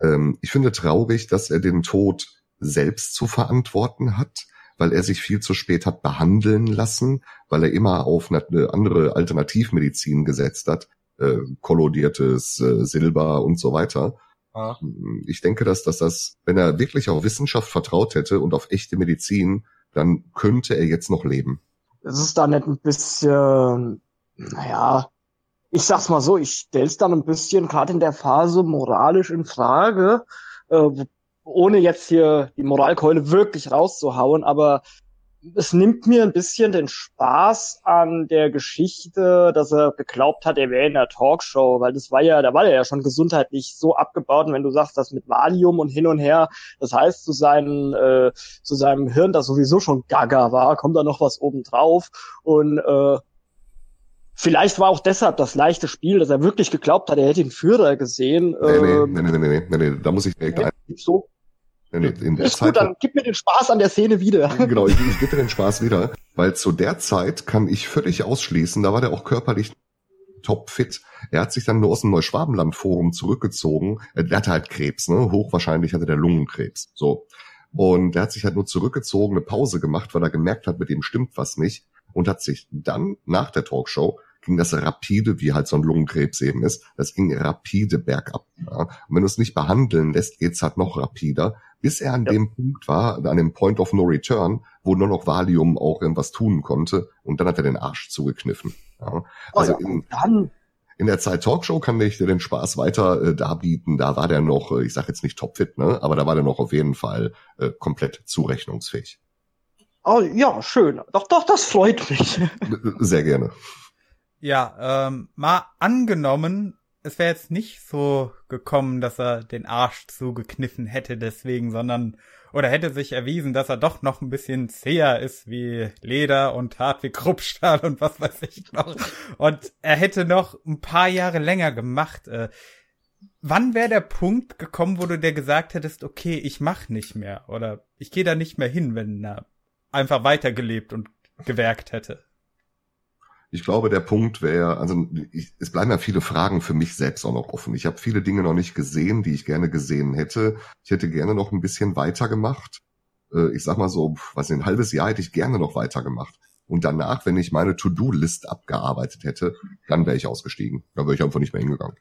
Ähm, ich finde traurig, dass er den Tod selbst zu verantworten hat, weil er sich viel zu spät hat behandeln lassen, weil er immer auf eine andere Alternativmedizin gesetzt hat, äh, kollodiertes äh, Silber und so weiter ja. Ich denke, dass, dass das, wenn er wirklich auf Wissenschaft vertraut hätte und auf echte Medizin, dann könnte er jetzt noch leben. Das ist dann nicht ein bisschen, naja, ich sag's mal so, ich stell's dann ein bisschen gerade in der Phase moralisch in Frage, äh, ohne jetzt hier die Moralkeule wirklich rauszuhauen, aber es nimmt mir ein bisschen den Spaß an der Geschichte, dass er geglaubt hat, er wäre in der Talkshow, weil das war ja, da war er ja schon gesundheitlich so abgebaut. Und wenn du sagst, das mit Valium und hin und her, das heißt zu seinem, äh, zu seinem Hirn, das sowieso schon gaga war, kommt da noch was oben drauf. Und äh, Vielleicht war auch deshalb das leichte Spiel, dass er wirklich geglaubt hat, er hätte den Führer gesehen. Nee, nee, ähm, nee, nee, nee, nee, nee, da muss ich direkt ein. So? Nee, in der ist Zeit, gut, dann gib mir den Spaß an der Szene wieder. Genau, ich, ich gebe dir den Spaß wieder, weil zu der Zeit kann ich völlig ausschließen, da war der auch körperlich topfit. Er hat sich dann nur aus dem Neuschwabenland-Forum zurückgezogen. Er hatte halt Krebs, ne? Hochwahrscheinlich hatte der Lungenkrebs. So. Und er hat sich halt nur zurückgezogen, eine Pause gemacht, weil er gemerkt hat, mit dem stimmt was nicht. Und hat sich dann nach der Talkshow ging das rapide, wie halt so ein Lungenkrebs eben ist, das ging rapide bergab. Ja. Und wenn du es nicht behandeln lässt, geht's halt noch rapider, bis er an ja. dem Punkt war, an dem Point of No Return, wo nur noch Valium auch irgendwas tun konnte und dann hat er den Arsch zugekniffen. Ja. Also oh ja, in, dann in der Zeit Talkshow kann ich dir den Spaß weiter äh, darbieten. Da war der noch, äh, ich sage jetzt nicht topfit, ne, aber da war der noch auf jeden Fall äh, komplett zurechnungsfähig. Oh ja, schön. Doch, doch, das freut mich. Sehr gerne. Ja, ähm, mal angenommen, es wäre jetzt nicht so gekommen, dass er den Arsch zugekniffen hätte deswegen, sondern oder hätte sich erwiesen, dass er doch noch ein bisschen zäher ist wie Leder und hart wie Kruppstahl und was weiß ich noch. Und er hätte noch ein paar Jahre länger gemacht. Äh, wann wäre der Punkt gekommen, wo du dir gesagt hättest, okay, ich mach nicht mehr oder ich gehe da nicht mehr hin, wenn er einfach weitergelebt und gewerkt hätte? Ich glaube, der Punkt wäre, also ich, es bleiben ja viele Fragen für mich selbst auch noch offen. Ich habe viele Dinge noch nicht gesehen, die ich gerne gesehen hätte. Ich hätte gerne noch ein bisschen weitergemacht. Äh, ich sag mal so, was ein halbes Jahr hätte ich gerne noch weitergemacht. Und danach, wenn ich meine To-Do-List abgearbeitet hätte, dann wäre ich ausgestiegen. Dann wäre ich einfach nicht mehr hingegangen.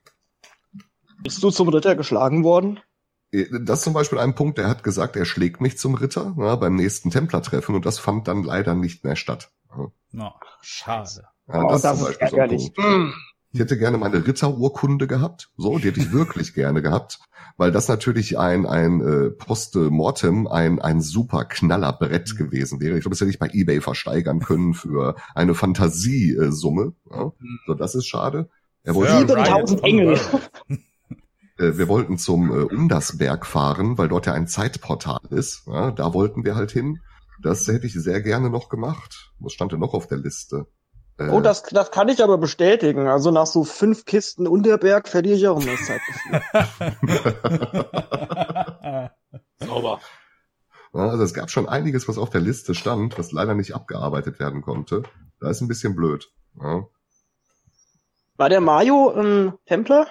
Bist du zum Ritter geschlagen worden? Äh, das ist zum Beispiel ein Punkt, der hat gesagt, er schlägt mich zum Ritter ja, beim nächsten Templertreffen und das fand dann leider nicht mehr statt. Ja. No, schade. Ja, das, das, ist zum Beispiel so. Ich hätte gerne meine Ritterurkunde gehabt, so, die hätte ich wirklich gerne gehabt, weil das natürlich ein ein äh, Postmortem, ein ein super Knallerbrett mhm. gewesen wäre. Ich glaube, das hätte ich bei eBay versteigern können für eine Fantasiesumme. Ja? Mhm. So, das ist schade. Er wollte 7000 Engel. Äh, wir wollten zum äh, Undersberg fahren, weil dort ja ein Zeitportal ist. Ja, da wollten wir halt hin. Das hätte ich sehr gerne noch gemacht. Was stand denn noch auf der Liste? Äh, oh, das, das kann ich aber bestätigen. Also nach so fünf Kisten Unterberg verliere ich auch immer das Zeitgefühl. Sauber. Also es gab schon einiges, was auf der Liste stand, was leider nicht abgearbeitet werden konnte. Da ist ein bisschen blöd. Ja. War der Mario ein Templer?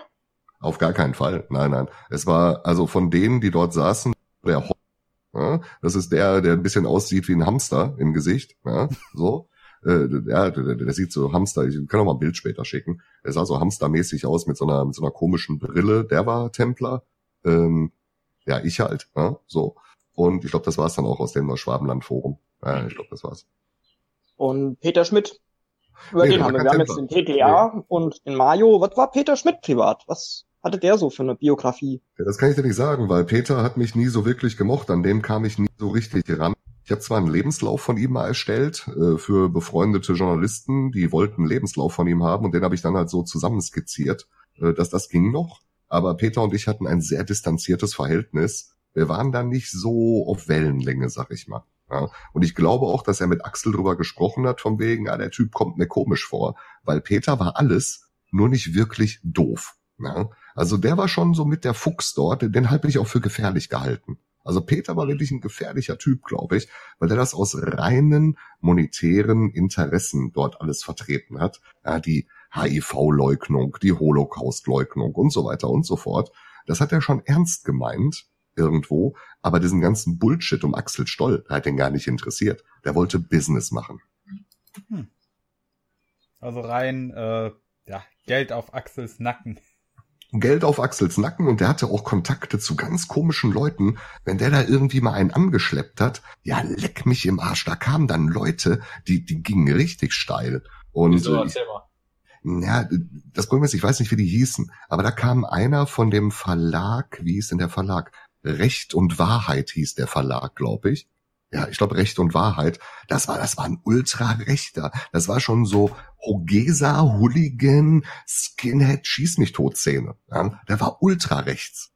Auf gar keinen Fall. Nein, nein. Es war also von denen, die dort saßen, der Ho ja, das ist der, der ein bisschen aussieht wie ein Hamster im Gesicht. Ja, so. Äh, ja, der, der sieht so Hamster, ich kann auch mal ein Bild später schicken. Er sah so hamstermäßig aus mit so einer, mit so einer komischen Brille. Der war Templer. Ähm, ja, ich halt. Ja, so. Und ich glaube, das war es dann auch aus dem Schwabenland-Forum. Ja, ich glaube, das war's. Und Peter Schmidt. Über nee, den haben wir. Wir haben jetzt den TTA nee. und den Mario. Was war Peter Schmidt privat? Was hatte der so für eine Biografie? Ja, das kann ich dir nicht sagen, weil Peter hat mich nie so wirklich gemocht. An dem kam ich nie so richtig ran. Ich habe zwar einen Lebenslauf von ihm mal erstellt äh, für befreundete Journalisten, die wollten einen Lebenslauf von ihm haben und den habe ich dann halt so zusammenskizziert, äh, dass das ging noch. Aber Peter und ich hatten ein sehr distanziertes Verhältnis. Wir waren da nicht so auf Wellenlänge, sag ich mal. Ja. Und ich glaube auch, dass er mit Axel drüber gesprochen hat, von wegen, ah, der Typ kommt mir komisch vor. Weil Peter war alles, nur nicht wirklich doof. Ja. Also der war schon so mit der Fuchs dort, den habe ich auch für gefährlich gehalten. Also Peter war wirklich ein gefährlicher Typ, glaube ich, weil er das aus reinen monetären Interessen dort alles vertreten hat. Ja, die HIV-Leugnung, die Holocaust-Leugnung und so weiter und so fort. Das hat er schon ernst gemeint irgendwo, aber diesen ganzen Bullshit um Axel Stoll hat ihn gar nicht interessiert. Der wollte Business machen. Hm. Also rein äh, ja, Geld auf Axels Nacken. Geld auf Axels Nacken und der hatte auch Kontakte zu ganz komischen Leuten. Wenn der da irgendwie mal einen angeschleppt hat, ja, leck mich im Arsch. Da kamen dann Leute, die, die gingen richtig steil. Und Wieso, äh, erzähl mal. ja, das Problem ist, ich weiß nicht, wie die hießen, aber da kam einer von dem Verlag, wie hieß denn der Verlag? Recht und Wahrheit hieß der Verlag, glaube ich ja, ich glaube Recht und Wahrheit, das war, das war ein Ultra-Rechter. Das war schon so Hogesa, Hooligan, Skinhead, schieß mich tot Szene. Ja, der war ultra-rechts.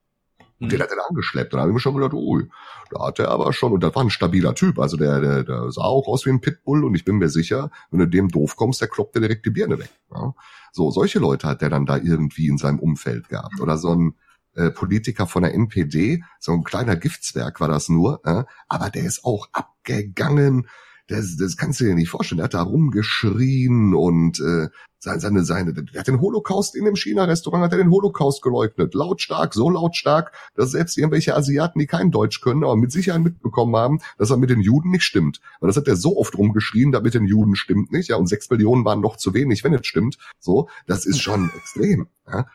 Und mhm. den hat er angeschleppt. Und da habe ich mir schon gedacht, ui, da hat er aber schon, und das war ein stabiler Typ. Also der, der, der sah auch aus wie ein Pitbull und ich bin mir sicher, wenn du dem doof kommst, der kloppt dir direkt die Birne weg. Ja? So, solche Leute hat der dann da irgendwie in seinem Umfeld gehabt. Oder so ein, äh, Politiker von der NPD, so ein kleiner Giftswerk war das nur, äh, aber der ist auch abgegangen. Das, das kannst du dir nicht vorstellen. Der hat da rumgeschrien und äh, seine, seine, seine, der hat den Holocaust in dem China-Restaurant, hat er den Holocaust geleugnet. Lautstark, so lautstark, dass selbst irgendwelche Asiaten, die kein Deutsch können, aber mit Sicherheit mitbekommen haben, dass er mit den Juden nicht stimmt. Weil das hat er so oft rumgeschrien, da mit den Juden stimmt nicht. Ja, und sechs Millionen waren noch zu wenig, wenn es stimmt. So, das ist schon extrem. Ja.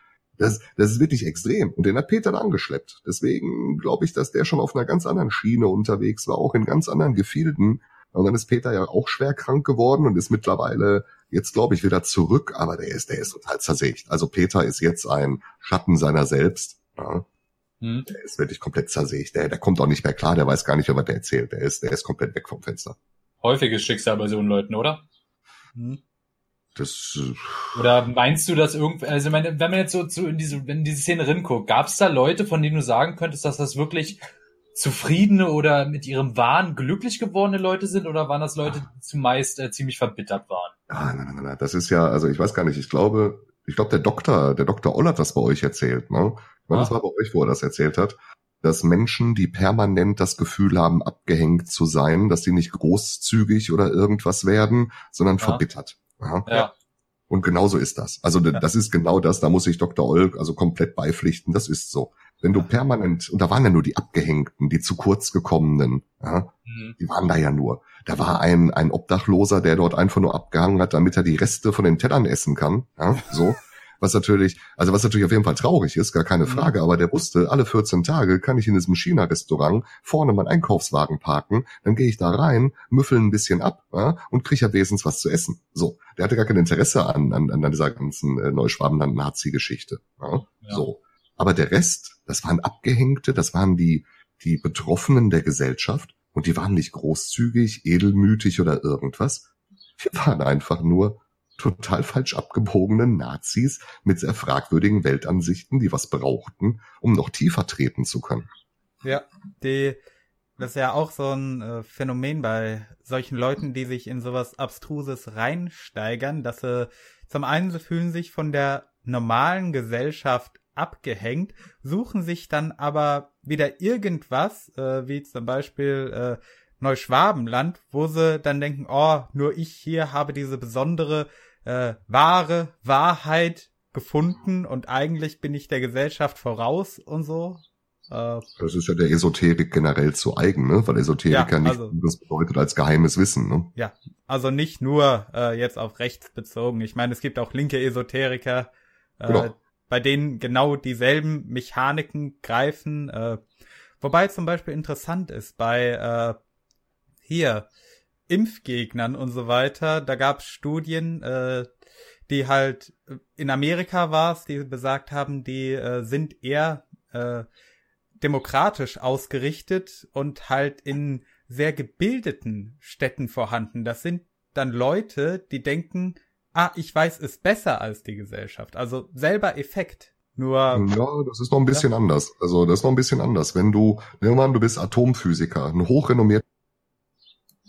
Das, das ist wirklich extrem. Und den hat Peter angeschleppt. Deswegen glaube ich, dass der schon auf einer ganz anderen Schiene unterwegs war, auch in ganz anderen Gefilden. Und dann ist Peter ja auch schwer krank geworden und ist mittlerweile jetzt, glaube ich, wieder zurück, aber der ist, der ist total zersägt. Also Peter ist jetzt ein Schatten seiner selbst. Ja. Hm. Der ist wirklich komplett zersägt. Der, der kommt auch nicht mehr klar, der weiß gar nicht, was der erzählt. Der ist, der ist komplett weg vom Fenster. Häufiges Schicksal bei so einen Leuten, oder? Hm. Das, äh, Oder meinst du, dass irgendwie, also meine, wenn man jetzt so, so in diese, wenn diese Szene ringuckt, gab es da Leute, von denen du sagen könntest, dass das wirklich zufriedene oder mit ihrem Wahn glücklich gewordene Leute sind oder waren das Leute, die zumeist äh, ziemlich verbittert waren? Ah, nein, nein, nein, das ist ja, also ich weiß gar nicht, ich glaube, ich glaube, der Doktor, der Doktor Oll hat das bei euch erzählt, ne? Ich meine, ah. das war bei euch, wo er das erzählt hat, dass Menschen, die permanent das Gefühl haben, abgehängt zu sein, dass sie nicht großzügig oder irgendwas werden, sondern ja. verbittert. Ja. ja. Und genauso ist das. Also ja. das ist genau das, da muss ich Dr. Olk also komplett beipflichten, das ist so. Wenn du permanent, und da waren ja nur die Abgehängten, die zu kurz gekommenen, ja, mhm. die waren da ja nur. Da war ein, ein Obdachloser, der dort einfach nur abgehangen hat, damit er die Reste von den Tellern essen kann, ja, so. Was natürlich, also was natürlich auf jeden Fall traurig ist, gar keine mhm. Frage, mhm. aber der wusste, alle 14 Tage kann ich in diesem China-Restaurant vorne meinen Einkaufswagen parken, dann gehe ich da rein, müffel ein bisschen ab ja, und kriege ja wesentlich was zu essen. So, der hatte gar kein Interesse an, an, an dieser ganzen äh, Neuschwabenland-Nazi-Geschichte. Ja, ja. So. Aber der Rest, das waren Abgehängte, das waren die, die Betroffenen der Gesellschaft und die waren nicht großzügig, edelmütig oder irgendwas. Wir waren einfach nur total falsch abgebogenen Nazis mit sehr fragwürdigen Weltansichten, die was brauchten, um noch tiefer treten zu können. Ja, die, das ist ja auch so ein äh, Phänomen bei solchen Leuten, die sich in sowas Abstruses reinsteigern, dass sie zum einen, sie fühlen sich von der normalen Gesellschaft abgehängt, suchen sich dann aber wieder irgendwas, äh, wie zum Beispiel äh, Neuschwabenland, wo sie dann denken, oh, nur ich hier habe diese besondere äh, wahre Wahrheit gefunden und eigentlich bin ich der Gesellschaft voraus und so. Äh, das ist ja der Esoterik generell zu eigen, ne? Weil Esoteriker ja, nicht also, das bedeutet als geheimes Wissen, ne? Ja, also nicht nur äh, jetzt auf rechts bezogen. Ich meine, es gibt auch linke Esoteriker, äh, genau. bei denen genau dieselben Mechaniken greifen. Äh, wobei zum Beispiel interessant ist bei äh, hier Impfgegnern und so weiter. Da gab es Studien, äh, die halt in Amerika war es, die besagt haben, die äh, sind eher äh, demokratisch ausgerichtet und halt in sehr gebildeten Städten vorhanden. Das sind dann Leute, die denken, ah, ich weiß es besser als die Gesellschaft. Also selber Effekt. Nur. Ja, das ist noch ein bisschen ja. anders. Also das ist noch ein bisschen anders. Wenn du, nehmen wir mal, du bist Atomphysiker, ein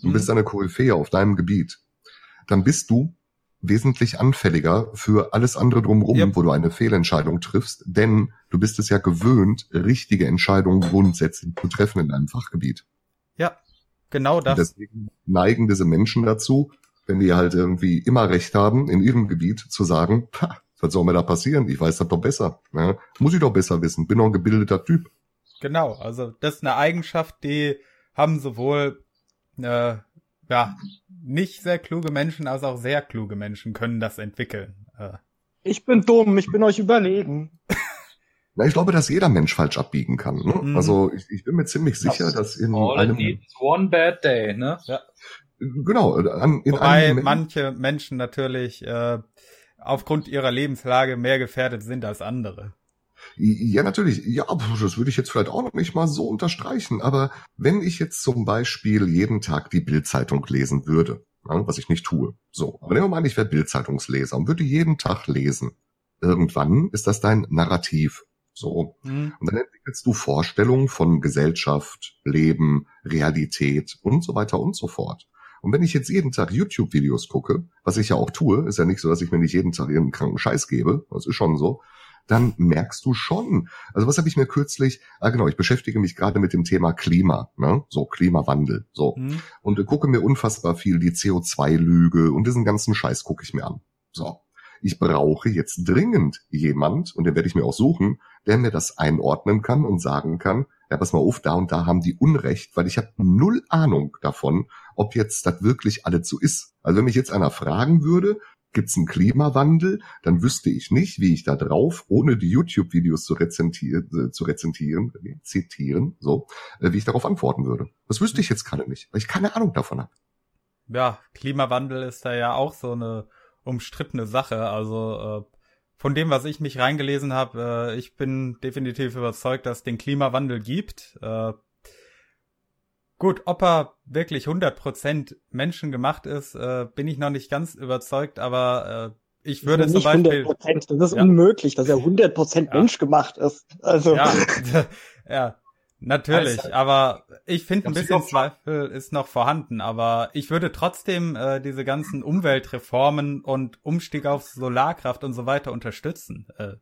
du bist mhm. eine Koryphäe auf deinem Gebiet, dann bist du wesentlich anfälliger für alles andere drumherum, yep. wo du eine Fehlentscheidung triffst, denn du bist es ja gewöhnt, richtige Entscheidungen grundsätzlich zu treffen in deinem Fachgebiet. Ja, genau das. Und deswegen neigen diese Menschen dazu, wenn die halt irgendwie immer recht haben, in ihrem Gebiet zu sagen, was soll mir da passieren? Ich weiß das doch besser. Ja, muss ich doch besser wissen. Bin doch ein gebildeter Typ. Genau, also das ist eine Eigenschaft, die haben sowohl äh, ja, nicht sehr kluge Menschen, als auch sehr kluge Menschen können das entwickeln. Äh. Ich bin dumm, ich bin euch überlegen. Na, ich glaube, dass jeder Mensch falsch abbiegen kann. Ne? Mhm. Also ich, ich, bin mir ziemlich sicher, das dass in all einem one bad day, ne? Ja. Genau. An, in Wobei manche Menschen natürlich äh, aufgrund ihrer Lebenslage mehr gefährdet sind als andere. Ja, natürlich. Ja, das würde ich jetzt vielleicht auch noch nicht mal so unterstreichen. Aber wenn ich jetzt zum Beispiel jeden Tag die Bildzeitung lesen würde, ja, was ich nicht tue, so, aber nehmen wir mal an, ich wäre Bildzeitungsleser und würde jeden Tag lesen. Irgendwann ist das dein Narrativ. So. Mhm. Und dann entwickelst du Vorstellungen von Gesellschaft, Leben, Realität und so weiter und so fort. Und wenn ich jetzt jeden Tag YouTube-Videos gucke, was ich ja auch tue, ist ja nicht so, dass ich mir nicht jeden Tag irgendeinen kranken Scheiß gebe, das ist schon so, dann merkst du schon. Also was habe ich mir kürzlich, ah genau, ich beschäftige mich gerade mit dem Thema Klima, ne? so Klimawandel, so. Mhm. Und äh, gucke mir unfassbar viel die CO2-Lüge und diesen ganzen Scheiß gucke ich mir an. So. Ich brauche jetzt dringend jemand, und den werde ich mir auch suchen, der mir das einordnen kann und sagen kann, ja, pass mal auf, da und da haben die Unrecht, weil ich habe null Ahnung davon, ob jetzt das wirklich alles so ist. Also wenn mich jetzt einer fragen würde, gibt's einen Klimawandel, dann wüsste ich nicht, wie ich da drauf, ohne die YouTube-Videos zu rezentieren, äh, zu rezentieren, äh, zitieren, so, äh, wie ich darauf antworten würde. Das wüsste ich jetzt gerade nicht, weil ich keine Ahnung davon habe. Ja, Klimawandel ist da ja auch so eine umstrittene Sache. Also äh, von dem, was ich mich reingelesen habe, äh, ich bin definitiv überzeugt, dass es den Klimawandel gibt. Äh, gut, ob er wirklich 100% menschengemacht ist, äh, bin ich noch nicht ganz überzeugt, aber äh, ich würde zum Beispiel... 100%, das ist ja. unmöglich, dass er 100% ja. menschgemacht ist. Also... Ja, ja Natürlich, also, aber ich finde ein bisschen Zweifel ist noch vorhanden, aber ich würde trotzdem äh, diese ganzen Umweltreformen und Umstieg auf Solarkraft und so weiter unterstützen. Äh,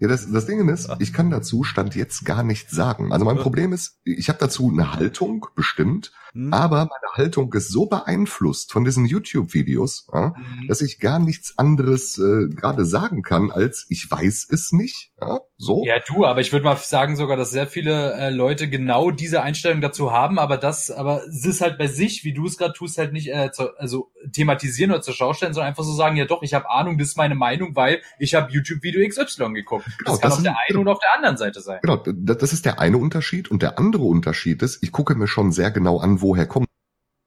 ja, das, das Ding ist, ich kann dazu Stand jetzt gar nichts sagen. Also mein Problem ist, ich habe dazu eine Haltung bestimmt, mhm. aber meine Haltung ist so beeinflusst von diesen YouTube-Videos, ja, mhm. dass ich gar nichts anderes äh, gerade sagen kann, als ich weiß es nicht. Ja, so. Ja, du, aber ich würde mal sagen sogar, dass sehr viele äh, Leute genau diese Einstellung dazu haben, aber das, aber es ist halt bei sich, wie du es gerade tust, halt nicht äh, zu, also thematisieren oder zur Schau stellen, sondern einfach so sagen, ja doch, ich habe Ahnung, das ist meine Meinung, weil ich habe YouTube-Video XY geguckt. Genau, das kann das auf der einen genau, und auf der anderen Seite sein. Genau, das ist der eine Unterschied und der andere Unterschied ist, ich gucke mir schon sehr genau an, woher kommt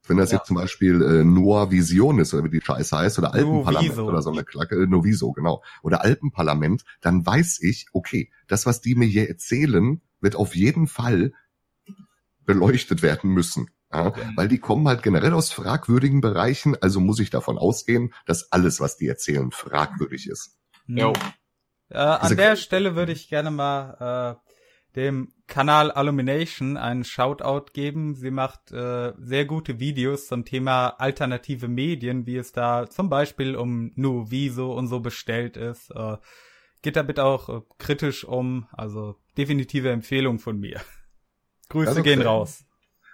wenn das ja. jetzt zum Beispiel äh, Noah Vision ist, oder wie die Scheiße heißt, oder Alpenparlament Noviso. oder so eine Klacke, äh, Noviso, genau, oder Alpenparlament, dann weiß ich, okay, das, was die mir hier erzählen, wird auf jeden Fall beleuchtet werden müssen. Ja. Weil die kommen halt generell aus fragwürdigen Bereichen, also muss ich davon ausgehen, dass alles, was die erzählen, fragwürdig ist. Jo. Äh, an also, der Stelle würde ich gerne mal äh, dem Kanal Illumination einen Shoutout geben. Sie macht äh, sehr gute Videos zum Thema alternative Medien, wie es da zum Beispiel um Nuviso und so bestellt ist. Äh, geht da bitte auch äh, kritisch um, also definitive Empfehlung von mir. Grüße also, gehen raus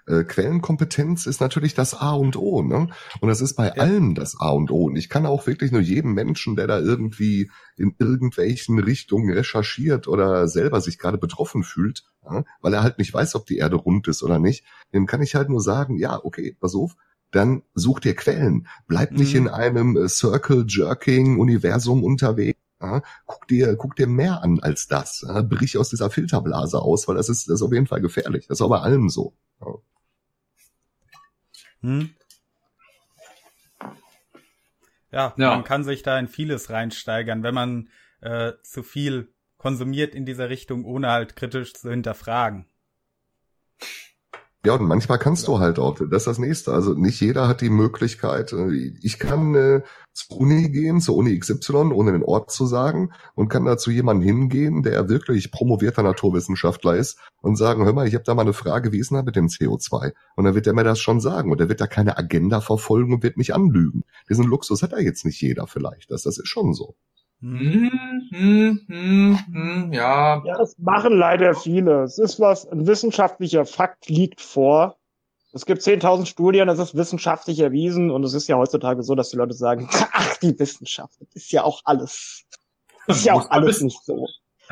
äh, Quellenkompetenz ist natürlich das A und O, ne? Und das ist bei ja. allem das A und O. Und ich kann auch wirklich nur jedem Menschen, der da irgendwie in irgendwelchen Richtungen recherchiert oder selber sich gerade betroffen fühlt, ja, weil er halt nicht weiß, ob die Erde rund ist oder nicht, dem kann ich halt nur sagen, ja, okay, pass auf, dann such dir Quellen. Bleib mhm. nicht in einem äh, Circle-Jerking-Universum unterwegs. Ja, guck dir, guck dir mehr an als das. Ja, brich aus dieser Filterblase aus, weil das ist, das ist auf jeden Fall gefährlich. Das ist auch bei allem so. Ja. Hm? Ja, ja, man kann sich da in vieles reinsteigern, wenn man äh, zu viel konsumiert in dieser Richtung, ohne halt kritisch zu hinterfragen. Ja, und manchmal kannst du halt auch, das ist das nächste. Also nicht jeder hat die Möglichkeit. Äh, ich kann äh, zur Uni gehen, zur Uni XY, ohne den Ort zu sagen, und kann da zu jemandem hingehen, der wirklich promovierter Naturwissenschaftler ist und sagen, hör mal, ich habe da mal eine Frage, wie ist denn da mit dem CO2? Und dann wird der mir das schon sagen und er wird da keine Agenda verfolgen und wird mich anlügen. Diesen Luxus hat er jetzt nicht jeder vielleicht. Das, das ist schon so. Hm, hm, hm, hm, ja. Ja, das machen leider viele. Es ist was, ein wissenschaftlicher Fakt liegt vor. Es gibt 10.000 Studien, das ist wissenschaftlich erwiesen und es ist ja heutzutage so, dass die Leute sagen, ach, die Wissenschaft, das ist ja auch alles. Das ist ja auch alles nicht so.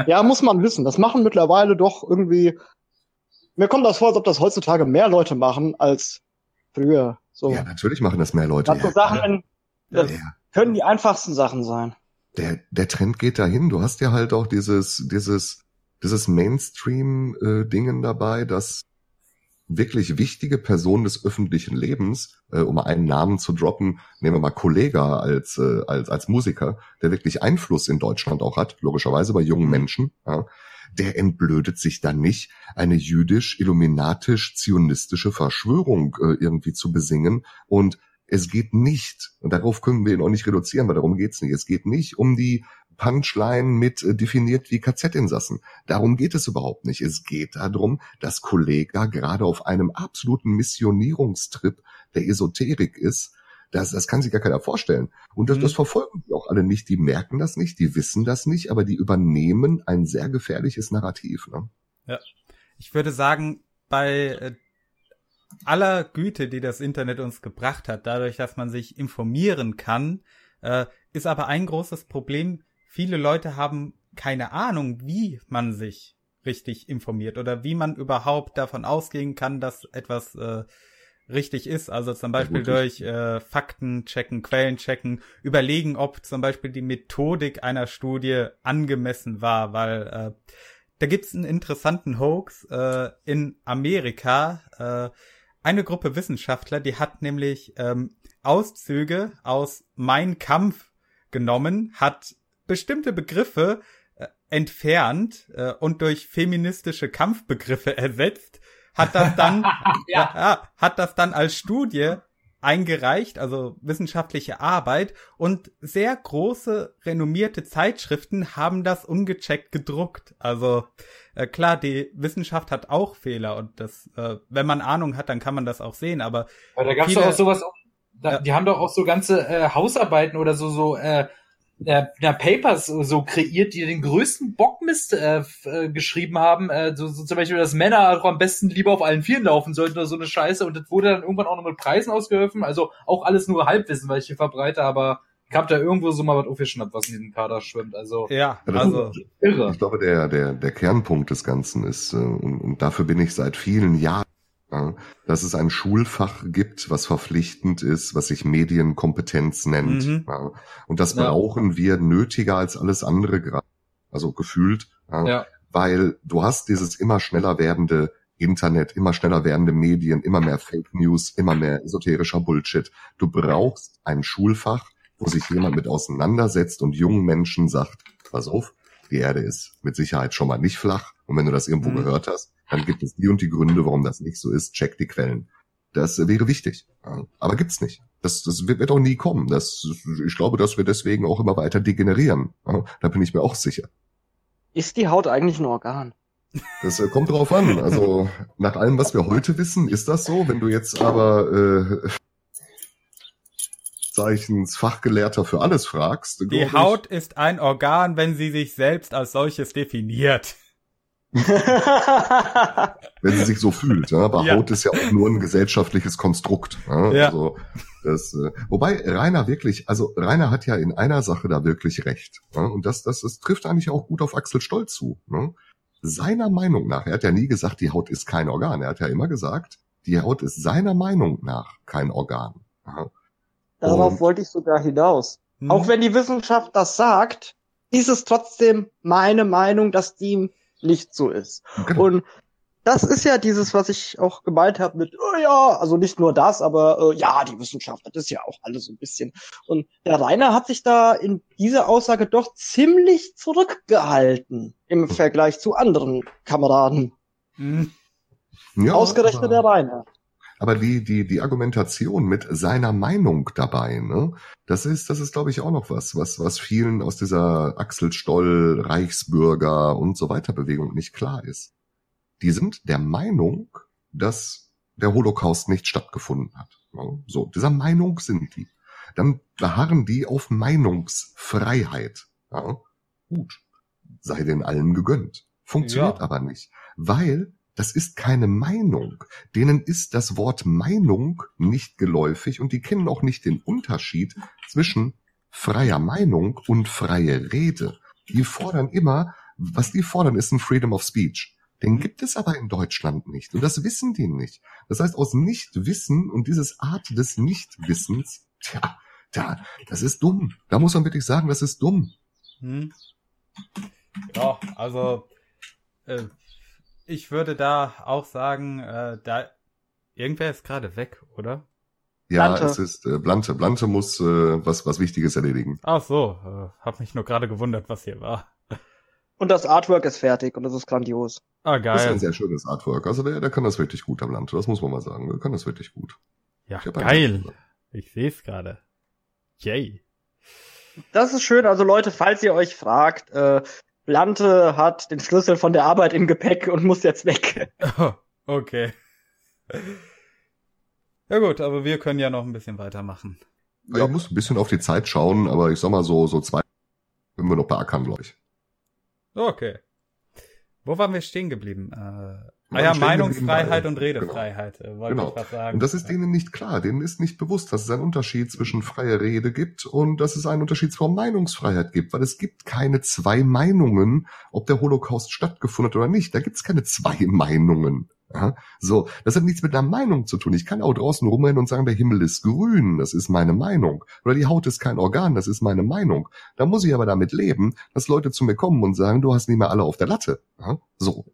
Ja, muss man wissen. Das machen mittlerweile doch irgendwie, mir kommt das vor, als ob das heutzutage mehr Leute machen als früher. So. Ja, natürlich machen das mehr Leute. Das so Sachen, das ja. können die einfachsten Sachen sein der, der Trend geht dahin. Du hast ja halt auch dieses, dieses, dieses Mainstream-Dingen dabei, dass wirklich wichtige Personen des öffentlichen Lebens, äh, um einen Namen zu droppen, nehmen wir mal Kollega als, äh, als, als Musiker, der wirklich Einfluss in Deutschland auch hat, logischerweise bei jungen Menschen, ja, der entblödet sich dann nicht, eine jüdisch-illuminatisch-zionistische Verschwörung äh, irgendwie zu besingen und es geht nicht, und darauf können wir ihn auch nicht reduzieren, weil darum geht's nicht. Es geht nicht um die Punchline mit äh, definiert wie KZ-Insassen. Darum geht es überhaupt nicht. Es geht darum, dass Kollega gerade auf einem absoluten Missionierungstrip der Esoterik ist, Das, das kann sich gar keiner vorstellen. Und das, mhm. das verfolgen die auch alle nicht. Die merken das nicht, die wissen das nicht, aber die übernehmen ein sehr gefährliches Narrativ. Ne? Ja. Ich würde sagen, bei äh, aller Güte, die das Internet uns gebracht hat, dadurch, dass man sich informieren kann, äh, ist aber ein großes Problem. Viele Leute haben keine Ahnung, wie man sich richtig informiert oder wie man überhaupt davon ausgehen kann, dass etwas äh, richtig ist. Also zum Beispiel durch äh, Fakten checken, Quellen checken, überlegen, ob zum Beispiel die Methodik einer Studie angemessen war, weil äh, da gibt's einen interessanten Hoax äh, in Amerika. Äh, eine Gruppe Wissenschaftler, die hat nämlich ähm, Auszüge aus Mein Kampf genommen, hat bestimmte Begriffe äh, entfernt äh, und durch feministische Kampfbegriffe ersetzt, hat das dann ja. ja. hat das dann als Studie eingereicht, also wissenschaftliche Arbeit und sehr große renommierte Zeitschriften haben das ungecheckt gedruckt. Also äh, klar, die Wissenschaft hat auch Fehler und das, äh, wenn man Ahnung hat, dann kann man das auch sehen. Aber ja, da gab's doch auch sowas. Da, ja. Die haben doch auch so ganze äh, Hausarbeiten oder so so äh, ja, Papers so kreiert, die den größten Bockmist äh, äh, geschrieben haben, äh, so, so zum Beispiel, dass Männer auch am besten lieber auf allen Vieren laufen sollten oder so eine Scheiße und das wurde dann irgendwann auch noch mit Preisen ausgeholfen, also auch alles nur Halbwissen, weil ich hier verbreite, aber ich hab da irgendwo so mal was aufgeschnappt, was in diesem Kader schwimmt, also. Ja, also. Irre. Ich glaube, der, der, der Kernpunkt des Ganzen ist, äh, und, und dafür bin ich seit vielen Jahren dass es ein Schulfach gibt, was verpflichtend ist, was sich Medienkompetenz nennt. Mhm. Ja, und das ja. brauchen wir nötiger als alles andere gerade. Also gefühlt. Ja, weil du hast dieses immer schneller werdende Internet, immer schneller werdende Medien, immer mehr Fake News, immer mehr esoterischer Bullshit. Du brauchst ein Schulfach, wo sich jemand mit auseinandersetzt und jungen Menschen sagt, pass auf, die Erde ist mit Sicherheit schon mal nicht flach. Und wenn du das irgendwo mhm. gehört hast, dann gibt es die und die Gründe, warum das nicht so ist. Check die Quellen. Das wäre wichtig. Aber gibt's nicht. Das, das wird auch nie kommen. Das, ich glaube, dass wir deswegen auch immer weiter degenerieren. Da bin ich mir auch sicher. Ist die Haut eigentlich ein Organ? Das äh, kommt drauf an. Also nach allem, was wir heute wissen, ist das so. Wenn du jetzt aber äh, Zeichens Fachgelehrter für alles fragst. Die Haut ich, ist ein Organ, wenn sie sich selbst als solches definiert. Wenn sie sich so fühlt. Ja? Aber ja. Haut ist ja auch nur ein gesellschaftliches Konstrukt. Ja? ja. Also, das, äh, wobei Rainer wirklich, also Rainer hat ja in einer Sache da wirklich recht. Ja? Und das, das, das trifft eigentlich auch gut auf Axel Stoll zu. Ne? Seiner Meinung nach, er hat ja nie gesagt, die Haut ist kein Organ. Er hat ja immer gesagt, die Haut ist seiner Meinung nach kein Organ. Ja? Darauf Und, wollte ich sogar hinaus. Hm. Auch wenn die Wissenschaft das sagt, ist es trotzdem meine Meinung, dass die nicht so ist. Genau. Und das ist ja dieses, was ich auch gemeint habe mit, oh ja, also nicht nur das, aber äh, ja, die Wissenschaft, das ist ja auch alles so ein bisschen. Und der Rainer hat sich da in dieser Aussage doch ziemlich zurückgehalten im Vergleich zu anderen Kameraden. Mhm. Ja, Ausgerechnet der Rainer. Aber die, die, die Argumentation mit seiner Meinung dabei, ne, das ist, das ist, glaube ich, auch noch was, was, was vielen aus dieser Axel Stoll, Reichsbürger und so weiter Bewegung nicht klar ist. Die sind der Meinung, dass der Holocaust nicht stattgefunden hat. Ne? So, dieser Meinung sind die. Dann beharren die auf Meinungsfreiheit. Ja? Gut, sei den allen gegönnt. Funktioniert ja. aber nicht, weil das ist keine Meinung. Denen ist das Wort Meinung nicht geläufig und die kennen auch nicht den Unterschied zwischen freier Meinung und freie Rede. Die fordern immer, was die fordern, ist ein Freedom of Speech. Den gibt es aber in Deutschland nicht. Und das wissen die nicht. Das heißt, aus Nichtwissen und dieses Art des Nichtwissens, tja, da, das ist dumm. Da muss man wirklich sagen, das ist dumm. Hm. Ja, also äh, ich würde da auch sagen, äh, da irgendwer ist gerade weg, oder? Ja, Blante. es ist äh, Blante. Blante muss äh, was was Wichtiges erledigen. Ach so, äh, hab mich nur gerade gewundert, was hier war. Und das Artwork ist fertig und das ist grandios. Ah, geil. Das ist ein sehr schönes Artwork. Also der, der kann das wirklich gut, der Blante. Das muss man mal sagen. Der kann das wirklich gut. Ja, geil. Ich sehe es gerade. Yay. Das ist schön. Also Leute, falls ihr euch fragt, äh, Blante hat den Schlüssel von der Arbeit im Gepäck und muss jetzt weg. Oh, okay. Ja gut, aber wir können ja noch ein bisschen weitermachen. Ja, ich muss ein bisschen auf die Zeit schauen, aber ich sag mal so, so zwei können wir noch beackern, glaube ich. Okay. Wo waren wir stehen geblieben? Äh, Ah ja, Meinungsfreiheit und Redefreiheit, genau. wollte genau. ich was sagen. Und das ist denen nicht klar. Denen ist nicht bewusst, dass es einen Unterschied zwischen freier Rede gibt und dass es einen Unterschied zur Meinungsfreiheit gibt. Weil es gibt keine zwei Meinungen, ob der Holocaust stattgefunden hat oder nicht. Da gibt es keine zwei Meinungen. Ja, so, das hat nichts mit einer Meinung zu tun. Ich kann auch draußen rumrennen und sagen, der Himmel ist grün, das ist meine Meinung. Oder die Haut ist kein Organ, das ist meine Meinung. Da muss ich aber damit leben, dass Leute zu mir kommen und sagen, du hast nicht mehr alle auf der Latte. Ja, so,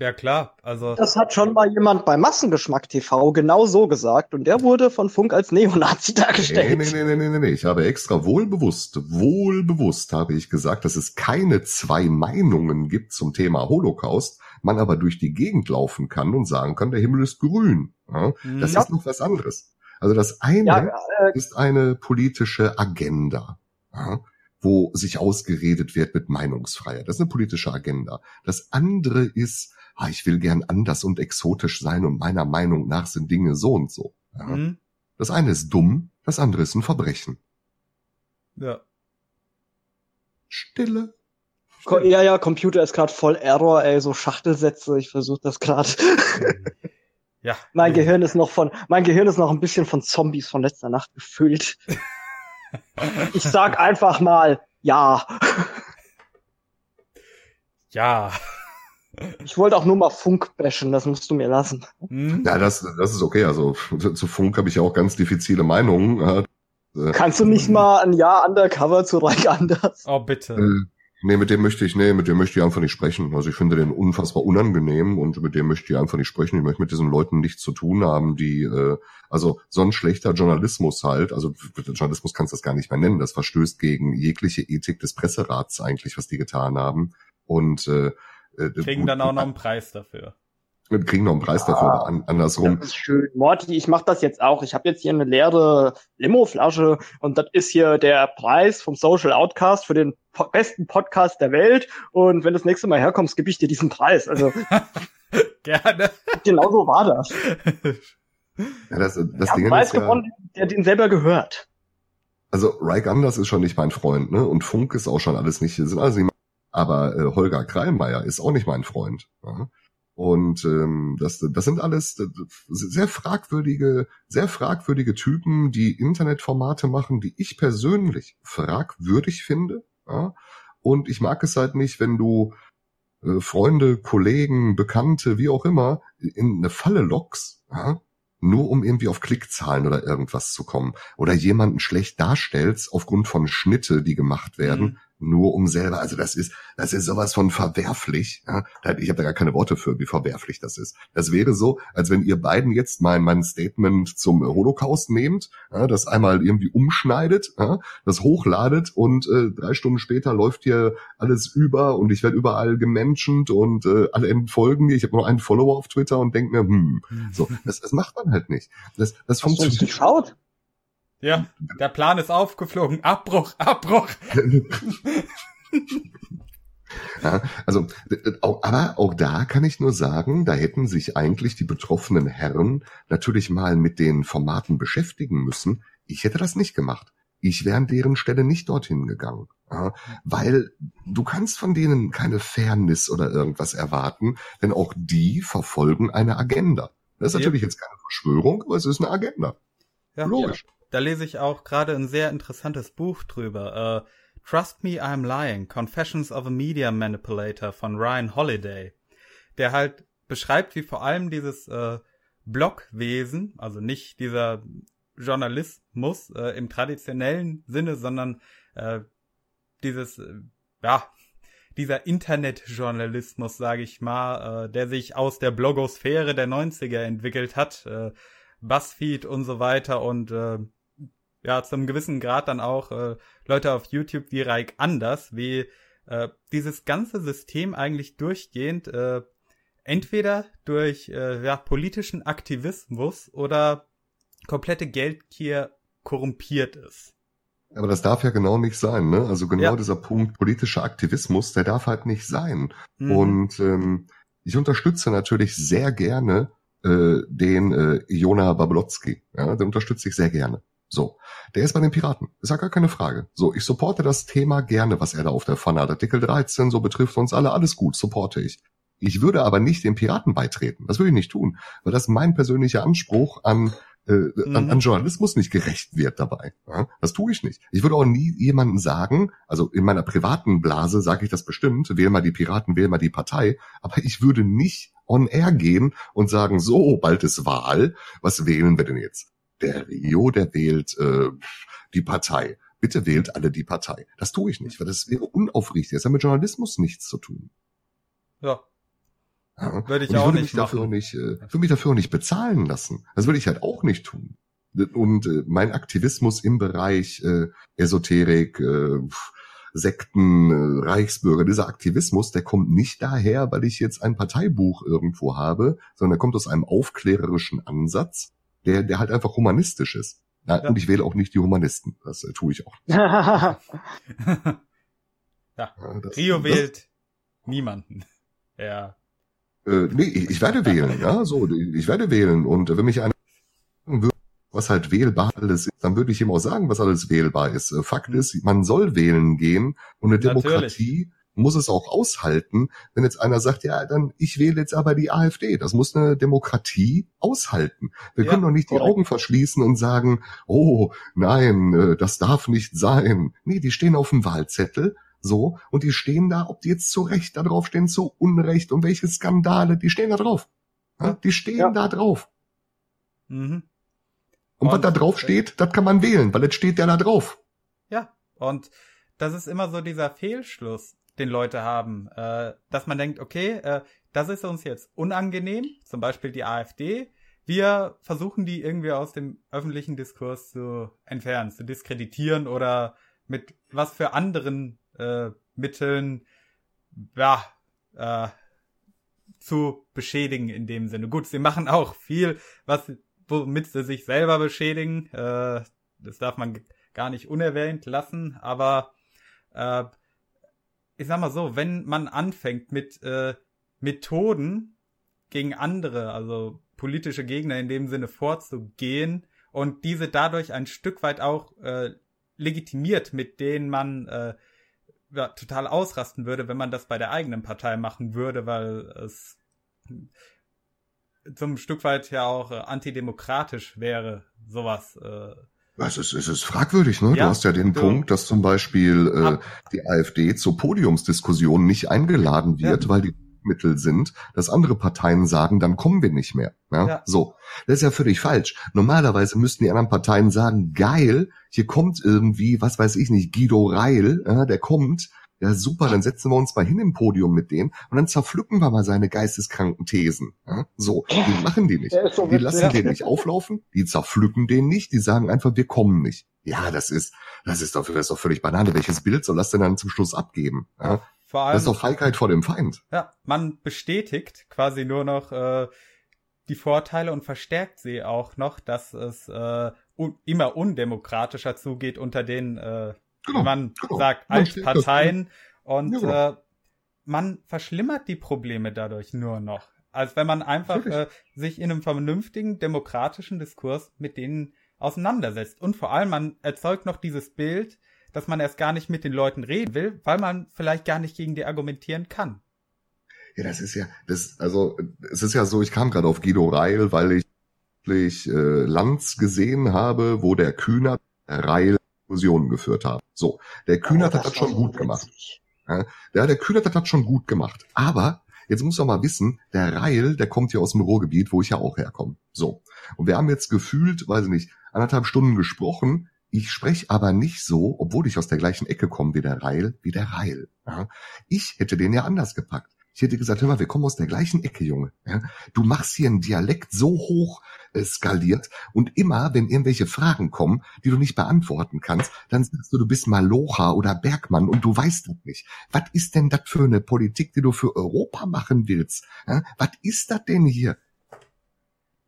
ja, klar. Also. Das hat schon mal jemand bei Massengeschmack TV genau so gesagt und der wurde von Funk als Neonazi dargestellt. Nee, nee, nee, nee, nee, nee. Ich habe extra wohlbewusst, wohlbewusst habe ich gesagt, dass es keine zwei Meinungen gibt zum Thema Holocaust, man aber durch die Gegend laufen kann und sagen kann, der Himmel ist grün. Ja, das ja. ist noch was anderes. Also das eine ja, äh, ist eine politische Agenda. Ja, wo sich ausgeredet wird mit Meinungsfreiheit. Das ist eine politische Agenda. Das andere ist ah, ich will gern anders und exotisch sein und meiner Meinung nach sind Dinge so und so. Ja. Mhm. Das eine ist dumm, das andere ist ein Verbrechen. Ja. Stille. Ja, ja, Computer ist gerade voll Error, ey, so Schachtelsätze, ich versuche das gerade. ja. Mein Gehirn ist noch von, mein Gehirn ist noch ein bisschen von Zombies von letzter Nacht gefüllt. ich sag einfach mal, ja. Ja. Ich wollte auch nur mal Funk bashen, das musst du mir lassen. Hm? Ja, das, das ist okay. Also zu Funk habe ich auch ganz diffizile Meinungen. Äh, Kannst du nicht mal ein Jahr undercover zu Reich Anders? Oh, bitte. Äh, nee, mit dem möchte ich, nee, mit dem möchte ich einfach nicht sprechen. Also ich finde den unfassbar unangenehm und mit dem möchte ich einfach nicht sprechen. Ich möchte mit diesen Leuten nichts zu tun haben, die, äh, also so ein schlechter Journalismus halt, also Journalismus kannst du das gar nicht mehr nennen, das verstößt gegen jegliche Ethik des Presserats eigentlich, was die getan haben. Und äh, äh, kriegen gut, dann auch noch einen Preis dafür. Wir kriegen noch einen Preis ah, dafür, an, andersrum. Das ist schön. Morty, ich mach das jetzt auch. Ich habe jetzt hier eine leere Limo-Flasche und das ist hier der Preis vom Social Outcast für den po besten Podcast der Welt. Und wenn du das nächste Mal herkommst, gebe ich dir diesen Preis. Also gerne. Genau so war das. Ja, das, das Ding Preis ist ja, gewonnen, der den selber gehört. Also Reich Anders ist schon nicht mein Freund, ne? Und Funk ist auch schon alles nicht, sind alles nicht aber äh, Holger Kreilmeier ist auch nicht mein Freund. Ja? Und ähm, das, das sind alles sehr fragwürdige, sehr fragwürdige Typen, die Internetformate machen, die ich persönlich fragwürdig finde. Ja? Und ich mag es halt nicht, wenn du äh, Freunde, Kollegen, Bekannte, wie auch immer, in eine Falle lockst, ja? nur um irgendwie auf Klickzahlen oder irgendwas zu kommen. Oder jemanden schlecht darstellst aufgrund von Schnitte, die gemacht werden, mhm nur um selber, also das ist, das ist sowas von verwerflich. Ja? Ich habe da gar keine Worte für, wie verwerflich das ist. Das wäre so, als wenn ihr beiden jetzt mein, mein Statement zum Holocaust nehmt, ja, das einmal irgendwie umschneidet, ja, das hochladet und äh, drei Stunden später läuft hier alles über und ich werde überall gemenschent und äh, alle entfolgen mir. Ich habe nur einen Follower auf Twitter und denke mir, hm, so, das, das macht man halt nicht. Das, das funktioniert. Nicht schaut? Ja, der Plan ist aufgeflogen. Abbruch, Abbruch. ja, also, aber auch da kann ich nur sagen, da hätten sich eigentlich die betroffenen Herren natürlich mal mit den Formaten beschäftigen müssen. Ich hätte das nicht gemacht. Ich wäre an deren Stelle nicht dorthin gegangen. Ja, weil du kannst von denen keine Fairness oder irgendwas erwarten, denn auch die verfolgen eine Agenda. Das ist natürlich jetzt keine Verschwörung, aber es ist eine Agenda. Ja, Logisch. Ja da lese ich auch gerade ein sehr interessantes Buch drüber. Uh, Trust Me, I'm Lying, Confessions of a Media Manipulator von Ryan Holiday, der halt beschreibt, wie vor allem dieses äh, Blogwesen, also nicht dieser Journalismus äh, im traditionellen Sinne, sondern äh, dieses, äh, ja, dieser Internetjournalismus, sage ich mal, äh, der sich aus der Blogosphäre der 90er entwickelt hat, äh, Buzzfeed und so weiter und äh, ja zum gewissen Grad dann auch äh, Leute auf YouTube wie Reik anders, wie äh, dieses ganze System eigentlich durchgehend äh, entweder durch äh, ja, politischen Aktivismus oder komplette Geldgier korrumpiert ist. Aber das darf ja genau nicht sein, ne? Also genau ja. dieser Punkt politischer Aktivismus, der darf halt nicht sein. Mhm. Und ähm, ich unterstütze natürlich sehr gerne äh, den äh, Jona Bablotzki. Ja, den unterstütze ich sehr gerne. So, der ist bei den Piraten. Ist ja gar keine Frage. So, ich supporte das Thema gerne, was er da auf der Pfanne hat. Artikel 13, so betrifft uns alle, alles gut, supporte ich. Ich würde aber nicht den Piraten beitreten. Das würde ich nicht tun, weil das mein persönlicher Anspruch an äh, mhm. an, an Journalismus nicht gerecht wird dabei. Ja, das tue ich nicht. Ich würde auch nie jemanden sagen, also in meiner privaten Blase sage ich das bestimmt, wähl mal die Piraten, wähl mal die Partei, aber ich würde nicht on air gehen und sagen, so, bald ist Wahl, was wählen wir denn jetzt? Der Rio, der wählt äh, die Partei. Bitte wählt alle die Partei. Das tue ich nicht, weil das wäre unaufrichtig. Das hat mit Journalismus nichts zu tun. Ja, ja. Würde ich und auch würde nicht mich dafür nicht, äh, würde mich dafür auch nicht bezahlen lassen. Das würde ich halt auch nicht tun. Und äh, mein Aktivismus im Bereich äh, Esoterik, äh, Sekten, äh, Reichsbürger, dieser Aktivismus, der kommt nicht daher, weil ich jetzt ein Parteibuch irgendwo habe, sondern der kommt aus einem aufklärerischen Ansatz, der, der halt einfach humanistisch ist. Ja. Und ich wähle auch nicht die Humanisten. Das äh, tue ich auch ja. ja das, Rio das, wählt niemanden. Ja. Äh, nee, ich, ich werde wählen, ja, so, ich werde wählen. Und wenn mich einer was halt wählbar alles ist, dann würde ich ihm auch sagen, was alles wählbar ist. Äh, Fakt ist, man soll wählen gehen und eine Demokratie Natürlich. Muss es auch aushalten, wenn jetzt einer sagt, ja, dann ich wähle jetzt aber die AfD. Das muss eine Demokratie aushalten. Wir ja, können doch nicht korrekt. die Augen verschließen und sagen, oh nein, äh, das darf nicht sein. Nee, die stehen auf dem Wahlzettel so, und die stehen da, ob die jetzt zu Recht da drauf stehen, zu Unrecht und welche Skandale, die stehen da drauf. Ja, die stehen ja. da drauf. Mhm. Und, und was da drauf steht, das kann man wählen, weil es steht ja da drauf. Ja, und das ist immer so dieser Fehlschluss, den Leute haben, äh, dass man denkt, okay, äh, das ist uns jetzt unangenehm, zum Beispiel die AfD. Wir versuchen die irgendwie aus dem öffentlichen Diskurs zu entfernen, zu diskreditieren oder mit was für anderen äh, Mitteln ja, äh, zu beschädigen in dem Sinne. Gut, sie machen auch viel, was womit sie sich selber beschädigen. Äh, das darf man gar nicht unerwähnt lassen, aber äh, ich sag mal so, wenn man anfängt mit äh, Methoden gegen andere, also politische Gegner in dem Sinne vorzugehen und diese dadurch ein Stück weit auch äh, legitimiert, mit denen man äh, ja, total ausrasten würde, wenn man das bei der eigenen Partei machen würde, weil es zum Stück weit ja auch äh, antidemokratisch wäre, sowas. Äh, es ist, es ist fragwürdig, ne? Ja, du hast ja den so. Punkt, dass zum Beispiel äh, die AfD zur Podiumsdiskussion nicht eingeladen wird, ja. weil die Mittel sind, dass andere Parteien sagen, dann kommen wir nicht mehr. Ja? ja? So, das ist ja völlig falsch. Normalerweise müssten die anderen Parteien sagen, geil, hier kommt irgendwie, was weiß ich nicht, Guido Reil, ja, der kommt, ja super, dann setzen wir uns mal hin im Podium mit dem und dann zerpflücken wir mal seine geisteskranken Thesen. Ja? So, die machen die nicht. So die lassen den nicht auflaufen, die zerpflücken den nicht, die sagen einfach, wir kommen nicht. Ja, das ist, das ist doch, das ist doch völlig Banane. Welches Bild soll das denn dann zum Schluss abgeben? Ja? Vor allem, das ist doch Feigheit vor dem Feind. Ja, man bestätigt quasi nur noch äh, die Vorteile und verstärkt sie auch noch, dass es äh, un immer undemokratischer zugeht unter den, äh, genau, man genau. sagt, Altparteien. Und ja, genau. äh, man verschlimmert die Probleme dadurch nur noch. Als wenn man einfach äh, sich in einem vernünftigen, demokratischen Diskurs mit denen auseinandersetzt. Und vor allem, man erzeugt noch dieses Bild, dass man erst gar nicht mit den Leuten reden will, weil man vielleicht gar nicht gegen die argumentieren kann. Ja, das ist ja, das, also, es ist ja so, ich kam gerade auf Guido Reil, weil ich wirklich äh, Lanz gesehen habe, wo der Kühner Reil Fusionen geführt hat. So, der Kühnert oh, hat das schon gut gemacht. Ja, der, Kühnert hat das schon gut gemacht. Aber jetzt muss man mal wissen, der Reil, der kommt hier aus dem Ruhrgebiet, wo ich ja auch herkomme. So. Und wir haben jetzt gefühlt, weiß ich nicht, anderthalb Stunden gesprochen, ich spreche aber nicht so, obwohl ich aus der gleichen Ecke komme wie der Reil, wie der Reil. Ja? Ich hätte den ja anders gepackt. Ich hätte gesagt, hör mal, wir kommen aus der gleichen Ecke, Junge. Ja? Du machst hier einen Dialekt so hoch äh, skaliert und immer, wenn irgendwelche Fragen kommen, die du nicht beantworten kannst, dann sagst du, du bist Malocha oder Bergmann und du weißt das nicht. Was ist denn das für eine Politik, die du für Europa machen willst? Ja? Was ist das denn hier?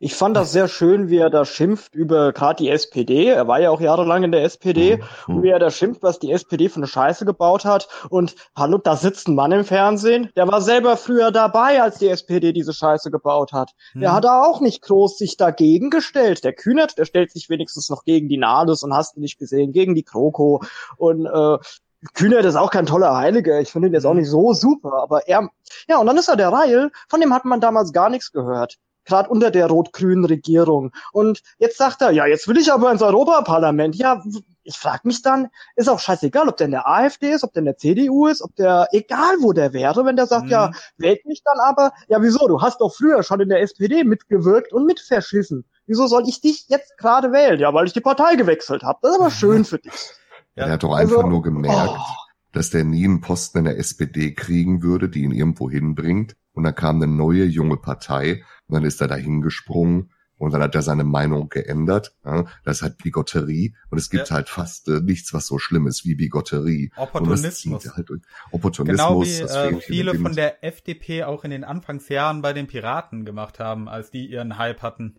Ich fand das sehr schön, wie er da schimpft über gerade die SPD. Er war ja auch jahrelang in der SPD. Mhm. Und wie er da schimpft, was die SPD für eine Scheiße gebaut hat. Und hallo, da sitzt ein Mann im Fernsehen. Der war selber früher dabei, als die SPD diese Scheiße gebaut hat. Mhm. Der hat da auch nicht groß sich dagegen gestellt. Der Kühnert, der stellt sich wenigstens noch gegen die Nades und hast du nicht gesehen, gegen die Kroko. Und äh, Kühnert ist auch kein toller Heiliger. Ich finde ihn jetzt auch mhm. nicht so super, aber er, ja, und dann ist er der Weil, von dem hat man damals gar nichts gehört gerade unter der rot-grünen Regierung. Und jetzt sagt er, ja, jetzt will ich aber ins Europaparlament. Ja, ich frage mich dann, ist auch scheißegal, ob der in der AfD ist, ob der in der CDU ist, ob der, egal wo der wäre, wenn der sagt, mhm. ja, wählt mich dann aber, ja, wieso, du hast doch früher schon in der SPD mitgewirkt und mitverschissen. Wieso soll ich dich jetzt gerade wählen? Ja, weil ich die Partei gewechselt habe. Das ist aber schön für dich. Ja, er hat doch einfach also, nur gemerkt, oh. dass der nie einen Posten in der SPD kriegen würde, die ihn irgendwo hinbringt. Und dann kam eine neue junge Partei und dann ist er da hingesprungen und dann hat er seine Meinung geändert. Ja, das ist halt Bigotterie und es gibt ja. halt fast äh, nichts, was so schlimm ist wie Bigotterie. Opportunismus. Halt Opportunismus. Genau wie äh, viele von der FDP auch in den Anfangsjahren bei den Piraten gemacht haben, als die ihren Hype hatten.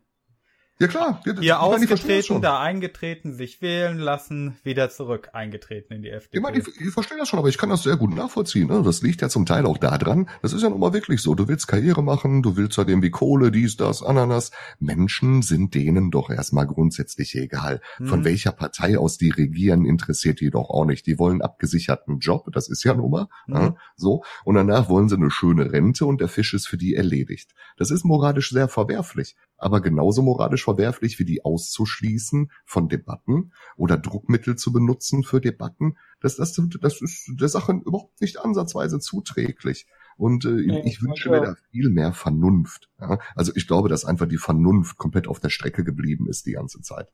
Ja klar. Ja, Hier ausgetreten, da eingetreten, sich wählen lassen, wieder zurück eingetreten in die FDP. Ich meine, ich, ich verstehe das schon, aber ich kann das sehr gut nachvollziehen. Ne? Das liegt ja zum Teil auch daran. Das ist ja nun mal wirklich so. Du willst Karriere machen, du willst halt irgendwie Kohle, dies, das, Ananas. Menschen sind denen doch erstmal grundsätzlich egal. Hm. Von welcher Partei aus die regieren, interessiert die doch auch nicht. Die wollen abgesicherten Job, das ist ja nun mal. Hm. Ja, so. Und danach wollen sie eine schöne Rente und der Fisch ist für die erledigt. Das ist moralisch sehr verwerflich aber genauso moralisch verwerflich wie die auszuschließen von Debatten oder Druckmittel zu benutzen für Debatten. Das, das, das ist der Sache überhaupt nicht ansatzweise zuträglich. Und äh, ja, ich wünsche mir da viel mehr Vernunft. Ja? Also ich glaube, dass einfach die Vernunft komplett auf der Strecke geblieben ist die ganze Zeit.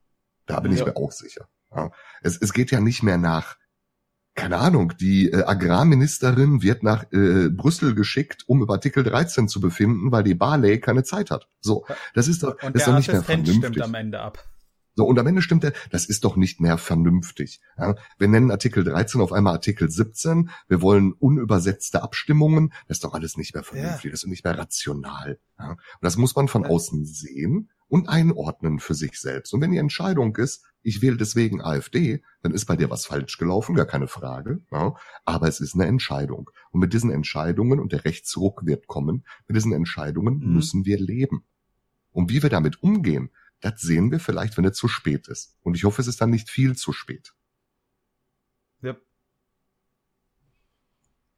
Da bin ja. ich mir auch sicher. Ja? Es, es geht ja nicht mehr nach keine Ahnung, die äh, Agrarministerin wird nach äh, Brüssel geschickt, um über Artikel 13 zu befinden, weil die Barley keine Zeit hat. So, das ist doch, und das ist doch nicht mehr vernünftig. stimmt am Ende ab. So, und am Ende stimmt er, das ist doch nicht mehr vernünftig. Ja? Wir nennen Artikel 13 auf einmal Artikel 17. Wir wollen unübersetzte Abstimmungen. Das ist doch alles nicht mehr vernünftig. Ja. Das ist nicht mehr rational. Ja? Und das muss man von außen sehen und einordnen für sich selbst. Und wenn die Entscheidung ist, ich wähle deswegen AfD, dann ist bei dir was falsch gelaufen, gar keine Frage. Aber es ist eine Entscheidung. Und mit diesen Entscheidungen, und der Rechtsruck wird kommen, mit diesen Entscheidungen mhm. müssen wir leben. Und wie wir damit umgehen, das sehen wir vielleicht, wenn es zu spät ist. Und ich hoffe, es ist dann nicht viel zu spät. Ja.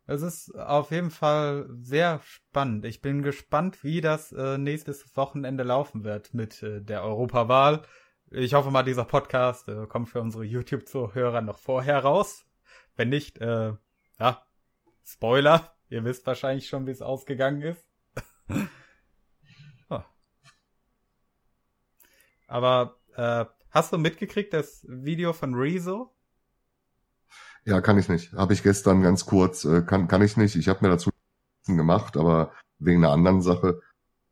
Es ist auf jeden Fall sehr spannend. Ich bin gespannt, wie das äh, nächstes Wochenende laufen wird mit äh, der Europawahl. Ich hoffe mal, dieser Podcast äh, kommt für unsere YouTube-Zuhörer noch vorher raus. Wenn nicht, äh, ja, Spoiler. Ihr wisst wahrscheinlich schon, wie es ausgegangen ist. Aber äh, hast du mitgekriegt das Video von Rezo? Ja, kann ich nicht. Habe ich gestern ganz kurz, äh, kann, kann ich nicht. Ich habe mir dazu gemacht, aber wegen einer anderen Sache,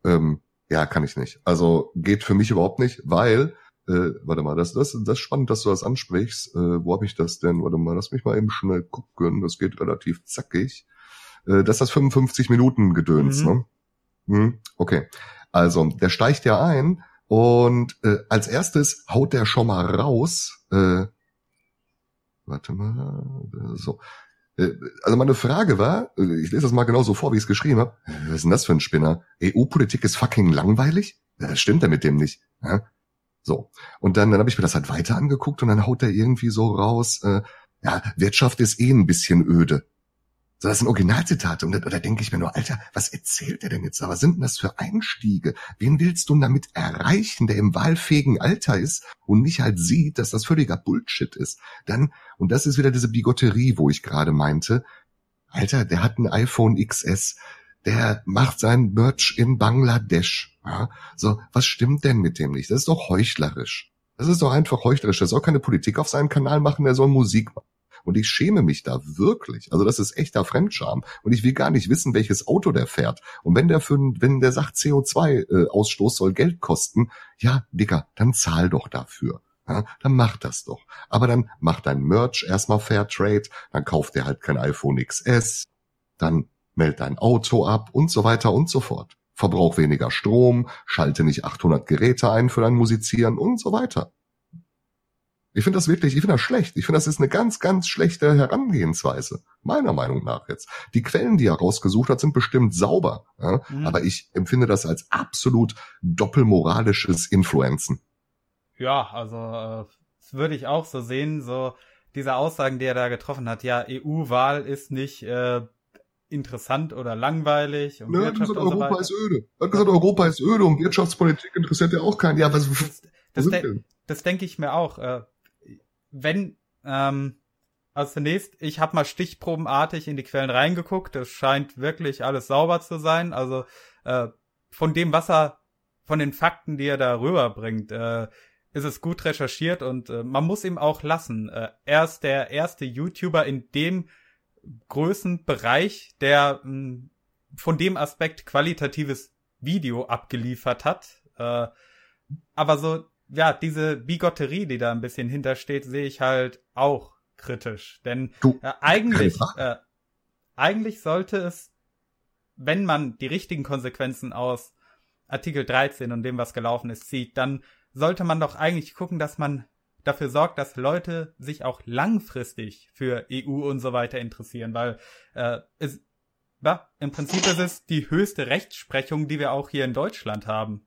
ähm, ja, kann ich nicht. Also geht für mich überhaupt nicht, weil äh, warte mal, das, das, das ist spannend, dass du das ansprichst. Äh, wo habe ich das denn? Warte mal, lass mich mal eben schnell gucken. Das geht relativ zackig. Äh, das ist das 55 Minuten Gedöns, mhm. ne? Hm, okay. Also, der steigt ja ein und äh, als erstes haut der schon mal raus. Äh, warte mal, so. Äh, also meine Frage war, äh, ich lese das mal genauso vor, wie ich es geschrieben habe. Was ist denn das für ein Spinner? EU-Politik ist fucking langweilig? Das stimmt ja mit dem nicht. Ja? So. Und dann, dann habe ich mir das halt weiter angeguckt und dann haut er irgendwie so raus, äh, ja, Wirtschaft ist eh ein bisschen öde. So, das sind Originalzitate. Und da, da denke ich mir nur, Alter, was erzählt er denn jetzt? Was sind denn das für Einstiege? Wen willst du damit erreichen, der im wahlfähigen Alter ist und nicht halt sieht, dass das völliger Bullshit ist? Dann, und das ist wieder diese Bigotterie, wo ich gerade meinte, Alter, der hat ein iPhone XS der macht sein Merch in Bangladesch. Ja? So, was stimmt denn mit dem nicht? Das ist doch heuchlerisch. Das ist doch einfach heuchlerisch. Der soll keine Politik auf seinem Kanal machen, der soll Musik machen. Und ich schäme mich da wirklich. Also das ist echter Fremdscham. Und ich will gar nicht wissen, welches Auto der fährt. Und wenn der für, wenn der sagt, CO2-Ausstoß äh, soll Geld kosten, ja, Dicker, dann zahl doch dafür. Ja, dann mach das doch. Aber dann mach dein Merch erstmal Fairtrade, dann kauft er halt kein iPhone XS, dann meld dein Auto ab und so weiter und so fort. verbrauch weniger Strom, schalte nicht 800 Geräte ein für dein Musizieren und so weiter. Ich finde das wirklich, ich finde das schlecht. Ich finde, das ist eine ganz, ganz schlechte Herangehensweise. Meiner Meinung nach jetzt. Die Quellen, die er rausgesucht hat, sind bestimmt sauber. Ja? Mhm. Aber ich empfinde das als absolut doppelmoralisches Influenzen. Ja, also, äh, das würde ich auch so sehen, so diese Aussagen, die er da getroffen hat. Ja, EU-Wahl ist nicht, äh, interessant oder langweilig. Und Nö, er hat gesagt, Europa so ist öde. Er hat gesagt, Europa ist öde und Wirtschaftspolitik interessiert ja auch keinen. Ja, was, das, das, de das denke ich mir auch. Äh, wenn, ähm, also zunächst, ich habe mal stichprobenartig in die Quellen reingeguckt. Es scheint wirklich alles sauber zu sein. Also äh, von dem, was er, von den Fakten, die er da rüberbringt, äh, ist es gut recherchiert und äh, man muss ihm auch lassen. Äh, er ist der erste YouTuber in dem Größenbereich, der mh, hm, von dem Aspekt qualitatives Video abgeliefert hat. Äh, aber so ja, diese Bigotterie, die da ein bisschen hintersteht, sehe ich halt auch kritisch. Denn du, äh, eigentlich, äh, eigentlich sollte es, wenn man die richtigen Konsequenzen aus Artikel 13 und dem, was gelaufen ist, zieht, dann sollte man doch eigentlich gucken, dass man dafür sorgt, dass Leute sich auch langfristig für EU und so weiter interessieren, weil äh, es, ja, im Prinzip ist es die höchste Rechtsprechung, die wir auch hier in Deutschland haben.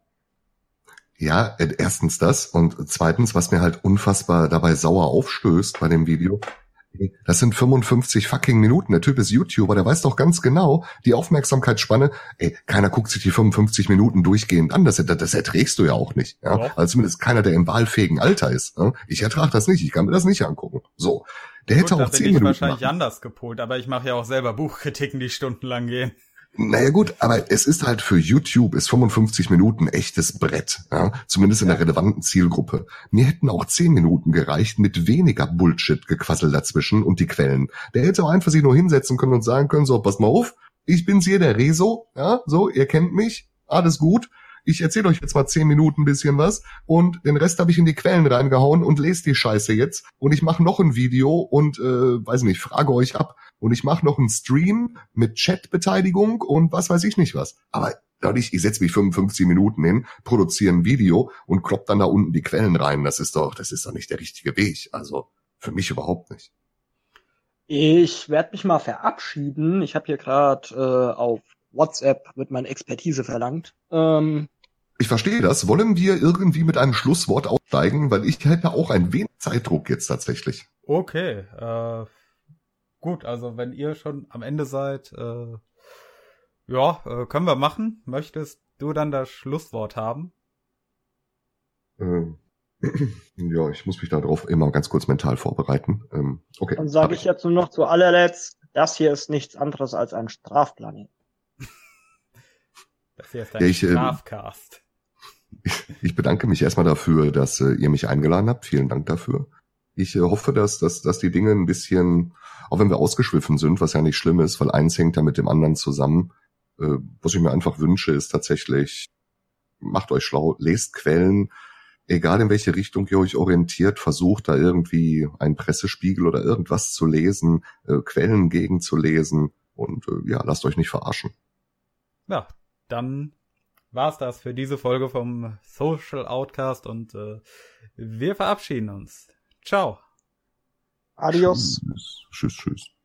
Ja, äh, erstens das und zweitens, was mir halt unfassbar dabei sauer aufstößt bei dem Video, das sind 55 fucking Minuten. Der Typ ist YouTuber, der weiß doch ganz genau, die Aufmerksamkeitsspanne, ey, keiner guckt sich die 55 Minuten durchgehend an. Das, das, das erträgst du ja auch nicht. Ja? ja. Also zumindest keiner, der im wahlfähigen Alter ist. Ja? Ich ertrage das nicht, ich kann mir das nicht angucken. So. Der Gut, hätte auch 10 Minuten. Das wahrscheinlich machen. anders gepolt, aber ich mache ja auch selber Buchkritiken, die stundenlang gehen. Naja gut, aber es ist halt für YouTube ist 55 Minuten echtes Brett, ja? zumindest in der relevanten Zielgruppe. Mir hätten auch 10 Minuten gereicht mit weniger Bullshit-Gequassel dazwischen und die Quellen. Der hätte auch einfach sich nur hinsetzen können und sagen können, so, pass mal auf, ich bin's hier, der Rezo, ja, so, ihr kennt mich, alles gut, ich erzähle euch jetzt mal zehn Minuten ein bisschen was und den Rest habe ich in die Quellen reingehauen und lest die Scheiße jetzt und ich mache noch ein Video und äh, weiß nicht, frage euch ab und ich mache noch einen Stream mit Chatbeteiligung und was weiß ich nicht was. Aber dadurch, ich setze mich 55 Minuten hin, produziere ein Video und klopp dann da unten die Quellen rein. Das ist doch, das ist doch nicht der richtige Weg. Also für mich überhaupt nicht. Ich werde mich mal verabschieden. Ich habe hier gerade äh, auf WhatsApp mit meiner Expertise verlangt. Ähm, ich verstehe das. Wollen wir irgendwie mit einem Schlusswort aussteigen? Weil ich hätte auch ein wenig Zeitdruck jetzt tatsächlich. Okay. Äh, gut, also wenn ihr schon am Ende seid, äh, ja, äh, können wir machen. Möchtest du dann das Schlusswort haben? Ähm, ja, ich muss mich darauf immer ganz kurz mental vorbereiten. Ähm, okay. Dann sage ich, ich jetzt nur noch zu allerletzt, das hier ist nichts anderes als ein Strafplanet. Hier ist ein ja, ich, ähm, Strafcast. Ich bedanke mich erstmal dafür, dass äh, ihr mich eingeladen habt. Vielen Dank dafür. Ich äh, hoffe, dass, dass, dass die Dinge ein bisschen, auch wenn wir ausgeschwiffen sind, was ja nicht schlimm ist, weil eins hängt ja mit dem anderen zusammen. Äh, was ich mir einfach wünsche, ist tatsächlich, macht euch schlau, lest Quellen, egal in welche Richtung ihr euch orientiert, versucht da irgendwie einen Pressespiegel oder irgendwas zu lesen, äh, Quellen gegenzulesen und äh, ja, lasst euch nicht verarschen. Ja, dann war's das für diese Folge vom Social Outcast und äh, wir verabschieden uns. Ciao. Adios. Tschüss, tschüss. tschüss.